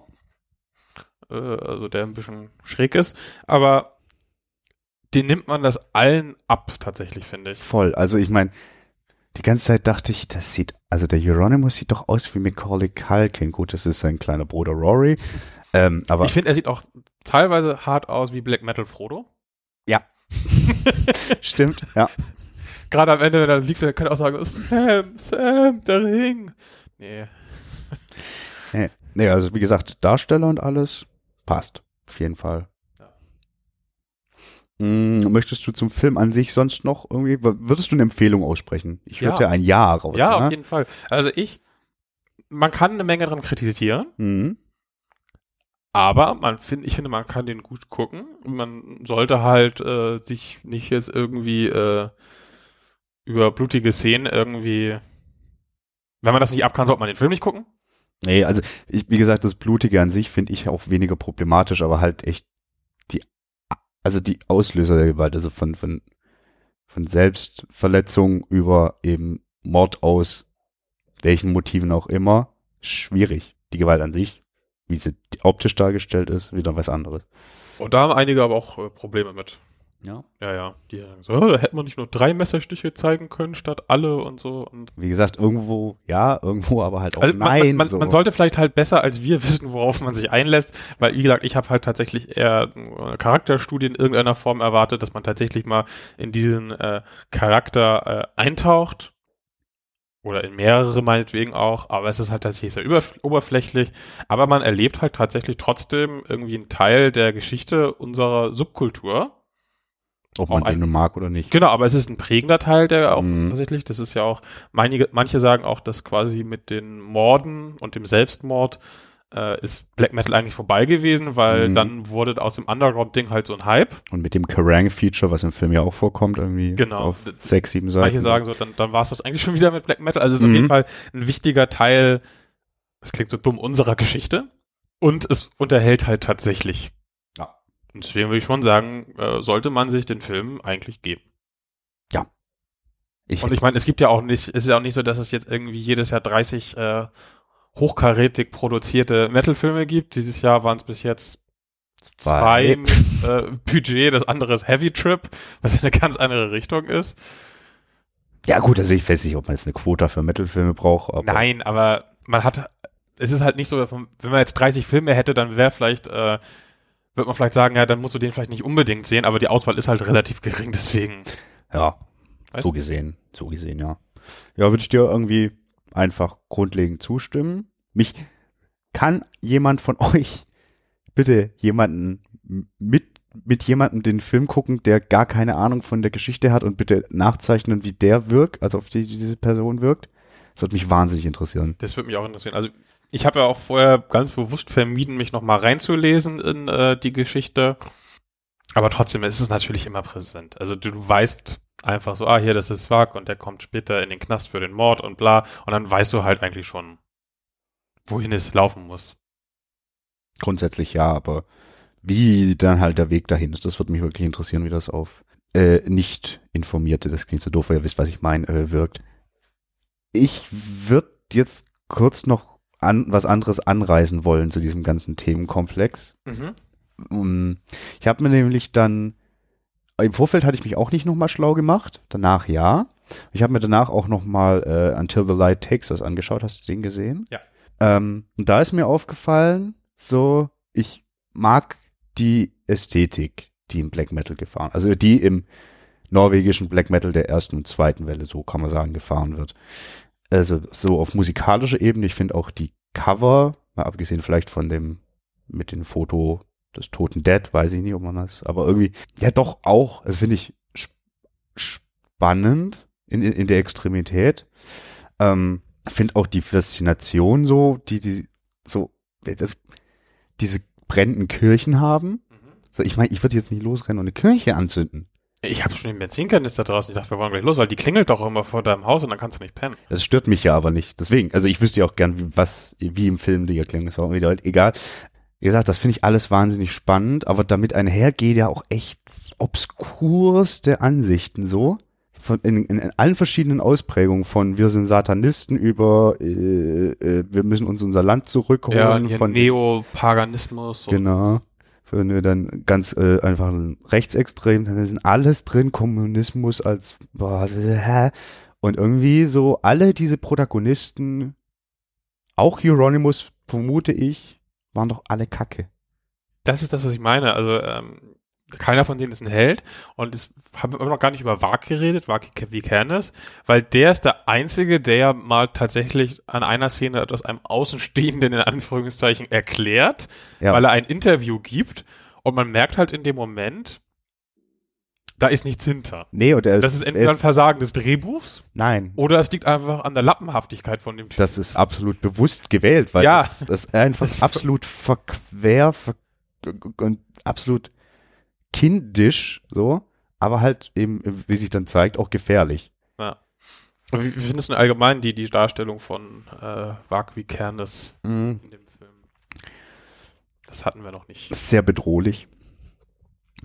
äh, also der ein bisschen schräg ist, aber den nimmt man das allen ab, tatsächlich, finde ich. Voll. Also ich meine, die ganze Zeit dachte ich, das sieht, also der Euronymous sieht doch aus wie Macaulay Culkin. Gut, das ist sein kleiner Bruder Rory. Ähm, aber Ich finde, er sieht auch teilweise hart aus wie Black Metal Frodo. stimmt, ja. Gerade am Ende, wenn er liegt, der könnte auch sagen, Sam, Sam, der Ring. Nee. Nee. nee, also wie gesagt, Darsteller und alles passt. Auf jeden Fall. Ja. Mm, möchtest du zum Film an sich sonst noch irgendwie, würdest du eine Empfehlung aussprechen? Ich würde Ja. ein Ja raus. Ja, auf ne? jeden Fall. Also ich, man kann eine Menge dran kritisieren, Mhm. aber man find, ich finde, man kann den gut gucken. Man sollte halt äh, sich nicht jetzt irgendwie äh, über blutige Szenen irgendwie, wenn man das nicht ab kann, sollte man den Film nicht gucken. Nee, also ich, wie gesagt, das Blutige an sich finde ich auch weniger problematisch, aber halt echt die, also die Auslöser der Gewalt, also von, von, von Selbstverletzung über eben Mord aus welchen Motiven auch immer, schwierig. Die Gewalt an sich, wie sie optisch dargestellt ist, wieder was anderes. Und da haben einige aber auch äh, Probleme mit. Ja. Ja, ja. Die sagen so, oh, da hätte man nicht nur drei Messerstiche zeigen können statt alle und so. Und Wie gesagt, irgendwo ja, irgendwo aber halt auch also man, nein. man, so. man sollte vielleicht halt besser als wir wissen, worauf man sich einlässt, weil wie gesagt, ich habe halt tatsächlich eher äh, Charakterstudien in irgendeiner Form erwartet, dass man tatsächlich mal in diesen äh, Charakter äh, eintaucht oder in mehrere meinetwegen auch, aber es ist halt tatsächlich sehr oberflächlich, aber man erlebt halt tatsächlich trotzdem irgendwie einen Teil der Geschichte unserer Subkultur. Ob man den mag oder nicht. Genau, aber es ist ein prägender Teil, der auch Mhm. tatsächlich, das ist ja auch, manche, manche sagen auch, dass quasi mit den Morden und dem Selbstmord äh, ist Black Metal eigentlich vorbei gewesen, weil Mhm. dann wurde aus dem Underground-Ding halt so ein Hype. Und mit dem Kerrang-Feature, was im Film ja auch vorkommt, irgendwie Genau. auf sechs, sieben Seiten. Manche sagen so, dann, dann war es das eigentlich schon wieder mit Black Metal. Also es ist Mhm. auf jeden Fall ein wichtiger Teil, das klingt so dumm, unserer Geschichte. Und es unterhält halt tatsächlich. Ja. Und deswegen würde ich schon sagen, äh, sollte man sich den Film eigentlich geben. ich, Und ich meine, es gibt ja auch nicht, es ist ja auch nicht so, dass es jetzt irgendwie jedes Jahr 30 äh, hochkarätig produzierte Metal-Filme gibt. Dieses Jahr waren es bis jetzt zwei Zwei. äh, Budget, das andere ist Heavy Trip, was ja eine ganz andere Richtung ist. ja gut, also ich weiß nicht, ob man jetzt eine Quota für Metal-Filme braucht. Aber Nein, aber man hat, es ist halt nicht so, wenn man jetzt 30 Filme hätte, dann wäre vielleicht, äh, wird man vielleicht sagen, ja, dann musst du den vielleicht nicht unbedingt sehen, aber die Auswahl ist halt relativ gering, deswegen. Ja, Weißt so du? gesehen, so gesehen, ja. Ja, würde ich dir irgendwie einfach grundlegend zustimmen. Mich kann jemand von euch bitte jemanden mit mit jemandem den Film gucken, der gar keine Ahnung von der Geschichte hat und bitte nachzeichnen, wie der wirkt, also auf die diese Person wirkt. Das würde mich wahnsinnig interessieren. Das würde mich auch interessieren. Also ich habe ja auch vorher ganz bewusst vermieden, mich nochmal reinzulesen in äh, die Geschichte. Aber trotzdem ist es natürlich immer präsent. Also du, weißt einfach so, ah, hier, das ist Wag und der kommt später in den Knast für den Mord und bla. Und dann weißt du halt eigentlich schon, wohin es laufen muss. Grundsätzlich ja, aber wie dann halt der Weg dahin ist, das würde mich wirklich interessieren, wie das auf äh, nicht informierte, das klingt so doof, weil ihr wisst, was ich meine, äh, wirkt. Ich würde jetzt kurz noch an, was anderes anreißen wollen zu diesem ganzen Themenkomplex. Um, Ich habe mir nämlich dann, im Vorfeld hatte ich mich auch nicht nochmal schlau gemacht, danach ja. Ich habe mir danach auch nochmal äh, Until the Light Takes Us angeschaut. Hast du den gesehen? Ja. Ähm, und da ist mir aufgefallen, so, ich mag die Ästhetik, die im Black Metal gefahren, also die im norwegischen Black Metal der ersten und zweiten Welle, so kann man sagen, gefahren wird. Also so auf musikalischer Ebene, ich finde auch die Cover, mal abgesehen vielleicht von dem mit dem Foto des toten Dead, weiß ich nicht, ob man das, aber irgendwie, ja doch auch, also finde ich sp spannend in, in, in der Extremität. Ähm, finde auch die Faszination so, die, die, so, das, diese brennenden Kirchen haben. So, ich meine, ich würde jetzt nicht losrennen und eine Kirche anzünden. Ich habe schon den Benzinkanister draußen. Ich dachte, wir wollen gleich los, weil die klingelt doch immer vor deinem Haus und dann kannst du nicht pennen. Das stört mich ja aber nicht. Deswegen, also ich wüsste ja auch gern, wie, was, wie im Film die Erklärung ist, warum wieder halt egal. Wie gesagt, das finde ich alles wahnsinnig spannend, aber damit einhergeht ja auch echt obskurste Ansichten so. Von, in, in, in allen verschiedenen Ausprägungen von wir sind Satanisten über äh, äh, wir müssen uns unser Land zurückholen. Ja, von Neopaganismus. und- Genau. Für eine dann ganz äh, einfach ein rechtsextrem, dann sind alles drin, Kommunismus als boah, hä? und irgendwie so alle diese Protagonisten, auch Hieronymus vermute ich, waren doch alle Kacke. Das ist das, was ich meine. Also ähm, keiner von denen ist ein Held und es haben wir immer noch gar nicht über Wag geredet, Wag wie Canis, weil der ist der Einzige, der ja mal tatsächlich an einer Szene etwas einem Außenstehenden in Anführungszeichen erklärt, Ja. weil er ein Interview gibt und man merkt halt in dem Moment, da ist nichts hinter. Nee, und er Das ist er entweder ein Versagen des Drehbuchs nein, oder es liegt einfach an der Lappenhaftigkeit von dem Typ. das ist absolut bewusst gewählt, weil Ja. das, das einfach Das- absolut verquer ver und absolut kindisch so, aber halt eben, wie sich dann zeigt, auch gefährlich. Ja. Wie, wie findest du denn allgemein die, die Darstellung von äh, Wag wie Kernes Mhm. in dem Film? Das hatten wir noch nicht. sehr bedrohlich.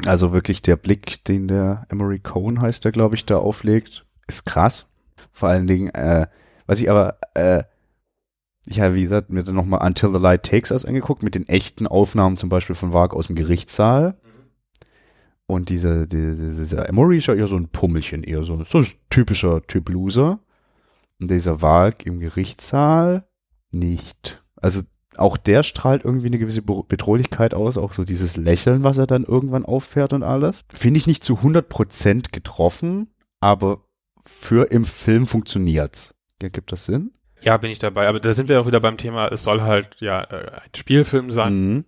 Also wirklich der Blick, den der Emery Cohen heißt, der glaube ich da auflegt, ist krass. Vor allen Dingen, äh, was ich aber, äh, ich habe wie gesagt mir dann nochmal Until the Light Takes Us angeguckt mit den echten Aufnahmen zum Beispiel von Wag aus dem Gerichtssaal. Und dieser, dieser, dieser Emory ist ja eher so ein Pummelchen, eher so, so ein typischer Typ Loser. Und dieser Wag im Gerichtssaal nicht. Also auch der strahlt irgendwie eine gewisse Be- Bedrohlichkeit aus, auch so dieses Lächeln, was er dann irgendwann auffährt und alles. Finde ich nicht zu 100% getroffen, aber für im Film funktioniert's. Gibt das Sinn? Ja, bin ich dabei. Aber da sind wir auch wieder beim Thema, es soll halt ja äh, ein Spielfilm sein. Mhm.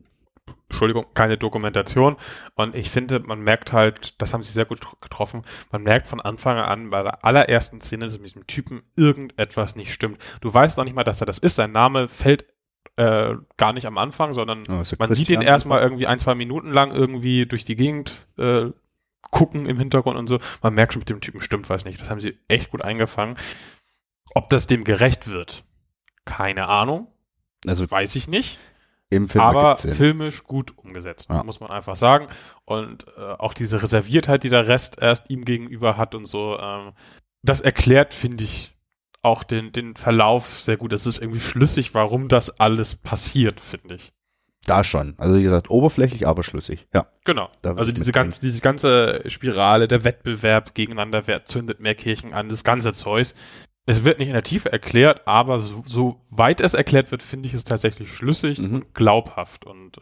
Entschuldigung, keine Dokumentation. Und ich finde, man merkt halt, das haben sie sehr gut tr- getroffen, man merkt von Anfang an bei der allerersten Szene, dass mit diesem Typen irgendetwas nicht stimmt. Du weißt noch nicht mal, dass er das ist. Sein Name fällt äh, gar nicht am Anfang, sondern Oh, man sieht ihn erstmal irgendwie ein, zwei Minuten lang irgendwie durch die Gegend äh, gucken im Hintergrund und so. Man merkt schon, mit dem Typen stimmt was nicht. Das haben sie echt gut eingefangen. Ob das dem gerecht wird, keine Ahnung, Also weiß ich nicht im Film aber filmisch gut umgesetzt, Ja. muss man einfach sagen. Und äh, auch diese Reserviertheit, die der Rest erst ihm gegenüber hat und so, ähm, das erklärt, finde ich, auch den, den Verlauf sehr gut. Es ist irgendwie schlüssig, warum das alles passiert, finde ich. Da schon. Also wie gesagt, oberflächlich, aber schlüssig. Ja. Genau. Also diese ganze, diese ganze Spirale, der Wettbewerb gegeneinander, wer zündet mehr Kirchen an, das ganze Zeus. Es wird nicht in der Tiefe erklärt, aber so, so weit es erklärt wird, finde ich es tatsächlich schlüssig Mhm. und glaubhaft. Und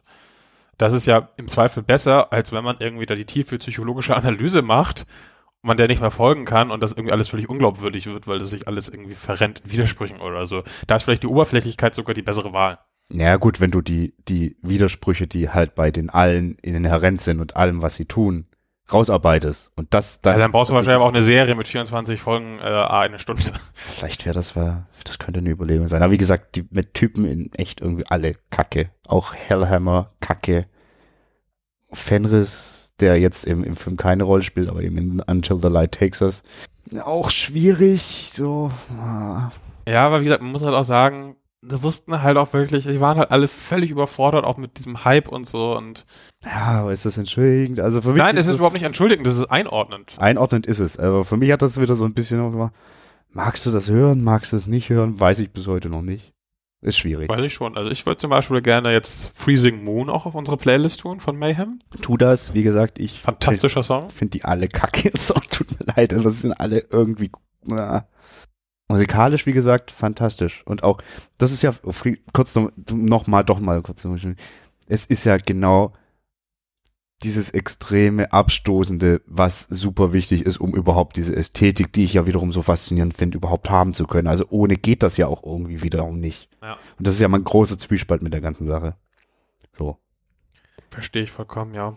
das ist ja im Zweifel besser, als wenn man irgendwie da die tiefe psychologische Analyse macht und man der nicht mehr folgen kann und das irgendwie alles völlig unglaubwürdig wird, weil das sich alles irgendwie verrennt in Widersprüchen oder so. Da ist vielleicht die Oberflächlichkeit sogar die bessere Wahl. Ja gut, wenn du die, die Widersprüche, die halt bei den allen inhärent sind und allem, was sie tun, rausarbeitest. Und das Also dann brauchst du wahrscheinlich auch eine Serie mit 24 Folgen, äh, eine Stunde. Vielleicht wäre das, das könnte eine Überlegung sein. Aber wie gesagt, die mit Typen in echt irgendwie alle Kacke. Auch Hellhammer, Kacke. Fenris, der jetzt im, im Film keine Rolle spielt, aber eben in Until the Light Takes Us. Auch schwierig, so. ah. Ja, aber wie gesagt, man muss halt auch sagen, sie wussten halt auch wirklich, die waren halt alle völlig überfordert, auch mit diesem Hype und so. Und Ja, aber ist das entschuldigend? Also für mich nein, es ist überhaupt nicht entschuldigend, das ist einordnend. Einordnend ist es. Aber für mich hat das wieder so ein bisschen noch gemacht. Magst du das hören? Magst du es nicht hören? Weiß ich bis heute noch nicht. Ist schwierig. Weiß ich schon. Also ich würde zum Beispiel gerne jetzt Freezing Moon auch auf unsere Playlist tun von Mayhem. Tu das, wie gesagt, ich Fantastischer Song. finde die alle kacke. So, tut mir leid, aber es sind alle irgendwie na, musikalisch, wie gesagt, fantastisch. Und auch, das ist ja kurz noch, noch mal, doch mal kurz. Es ist ja genau dieses extreme Abstoßende, was super wichtig ist, um überhaupt diese Ästhetik, die ich ja wiederum so faszinierend finde, überhaupt haben zu können. Also ohne geht das ja auch irgendwie wiederum nicht. Ja. Und das ist ja mal ein großer Zwiespalt mit der ganzen Sache. So, Verstehe ich vollkommen, ja.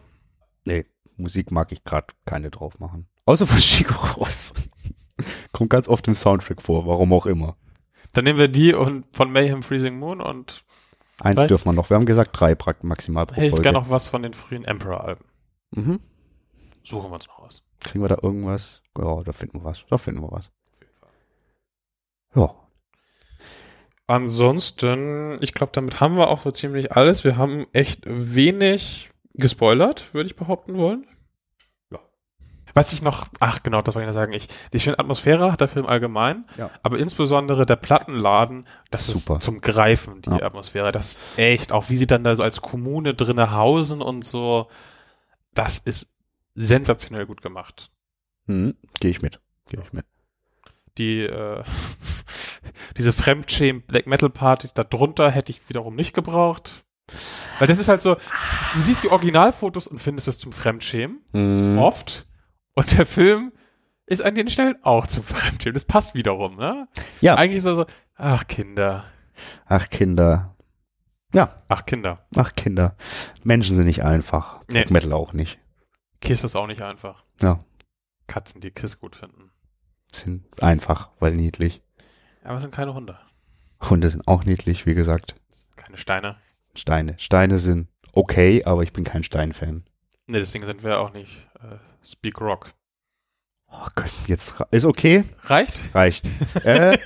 nee, Musik mag ich gerade keine drauf machen. Außer von Chico Ross. Kommt ganz oft im Soundtrack vor, warum auch immer. Dann nehmen wir die und von Mayhem Freezing Moon und Eins Drei? dürfen wir noch. Wir haben gesagt drei maximal pro hätte ich gerne noch was von den frühen Emperor-Alben. Mhm. Suchen wir uns noch aus. Kriegen wir da irgendwas? Ja, da finden wir was. Da finden wir was. Ja. Ansonsten, ich glaube, damit haben wir auch so ziemlich alles. Wir haben echt wenig gespoilert, würde ich behaupten wollen. Was ich noch, ach genau, das wollte ich noch sagen. Ich, die schöne Atmosphäre hat der Film allgemein, Ja. aber insbesondere der Plattenladen, das Super. ist zum Greifen, die Ja. Atmosphäre. Das ist echt, auch wie sie dann da so als Kommune drinne hausen und so, das ist sensationell gut gemacht. Mhm. Gehe ich mit. Gehe ich mit. die äh, diese Fremdschämen Black Metal Partys da drunter hätte ich wiederum nicht gebraucht. Weil das ist halt so, du siehst die Originalfotos und findest es zum Fremdschämen, Mhm. oft. Und der Film ist an den Stellen auch zum Fremdschämen. Das passt wiederum, ne? Ja. Eigentlich so, so, ach Kinder, Ach, Kinder. Ja, ach Kinder. ach, Kinder. Menschen sind nicht einfach. Nee. Black Metal auch nicht. Kiss ist auch nicht einfach. Ja. Katzen, die Kiss gut finden. Sind einfach, weil niedlich. Aber es sind keine Hunde. Hunde sind auch niedlich, wie gesagt. Keine Steine. Steine. Steine sind okay, aber ich bin kein Steinfan. Ne, deswegen sind wir auch nicht äh, Speak Rock. Oh Gott, jetzt ist okay. Reicht? Reicht. äh,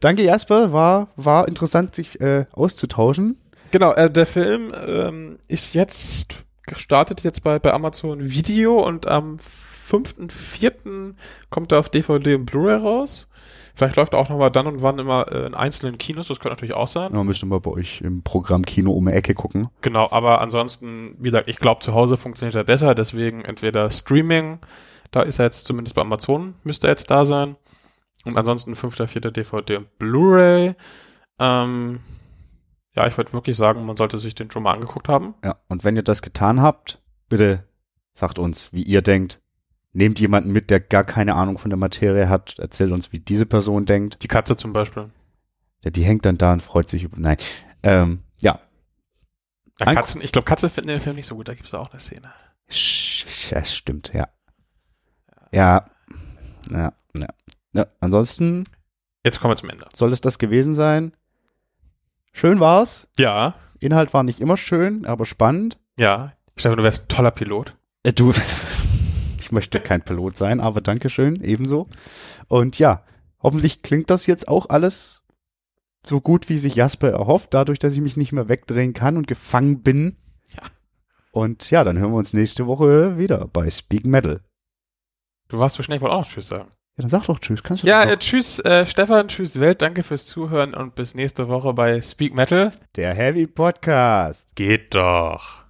danke Jasper, war, war interessant, sich äh, auszutauschen. Genau, äh, der Film ähm, ist jetzt gestartet jetzt bei, bei Amazon Video und am 5.4. kommt er auf DVD und Blu-ray raus. Vielleicht läuft er auch nochmal dann und wann immer äh, in einzelnen Kinos, das könnte natürlich auch sein. Ja, müsste mal bei euch im Programm Kino um die Ecke gucken. Genau, aber ansonsten, wie gesagt, ich glaube, zu Hause funktioniert er besser, deswegen entweder Streaming, da ist er jetzt zumindest bei Amazon, müsste er jetzt da sein. Und ansonsten 5.4. DVD und Blu-ray. Ähm, ja, ich würde wirklich sagen, man sollte sich den schon mal angeguckt haben. Ja, und wenn ihr das getan habt, bitte sagt uns, wie ihr denkt. Nehmt jemanden mit, der gar keine Ahnung von der Materie hat. Erzählt uns, wie diese Person denkt. Die Katze zum Beispiel. Ja, die hängt dann da und freut sich über. Nein. Ähm, ja. Ein- Katzen, ich glaube, Katze finden den Film nicht so gut, da gibt es auch eine Szene. Sch- Ja, stimmt, ja. Ja. Ja, ja. ja. Ansonsten Jetzt kommen wir zum Ende. soll es das gewesen sein. Schön war's. Ja, Inhalt war nicht immer schön, aber spannend. ja. Stefan, du wärst ein toller Pilot. Äh, du, ich möchte kein Pilot sein, aber Dankeschön, ebenso. Und ja, hoffentlich klingt das jetzt auch alles so gut, wie sich Jasper erhofft, dadurch, dass ich mich nicht mehr wegdrehen kann und gefangen bin. Ja. Und ja, dann hören wir uns nächste Woche wieder bei Speak Metal. Du warst so schnell, ich wollte auch noch Tschüss sagen. Ja, dann sag doch Tschüss, kannst du Ja, äh, tschüss äh, Stefan, tschüss Welt, danke fürs Zuhören und bis nächste Woche bei Speak Metal. Der Heavy Podcast. Geht doch.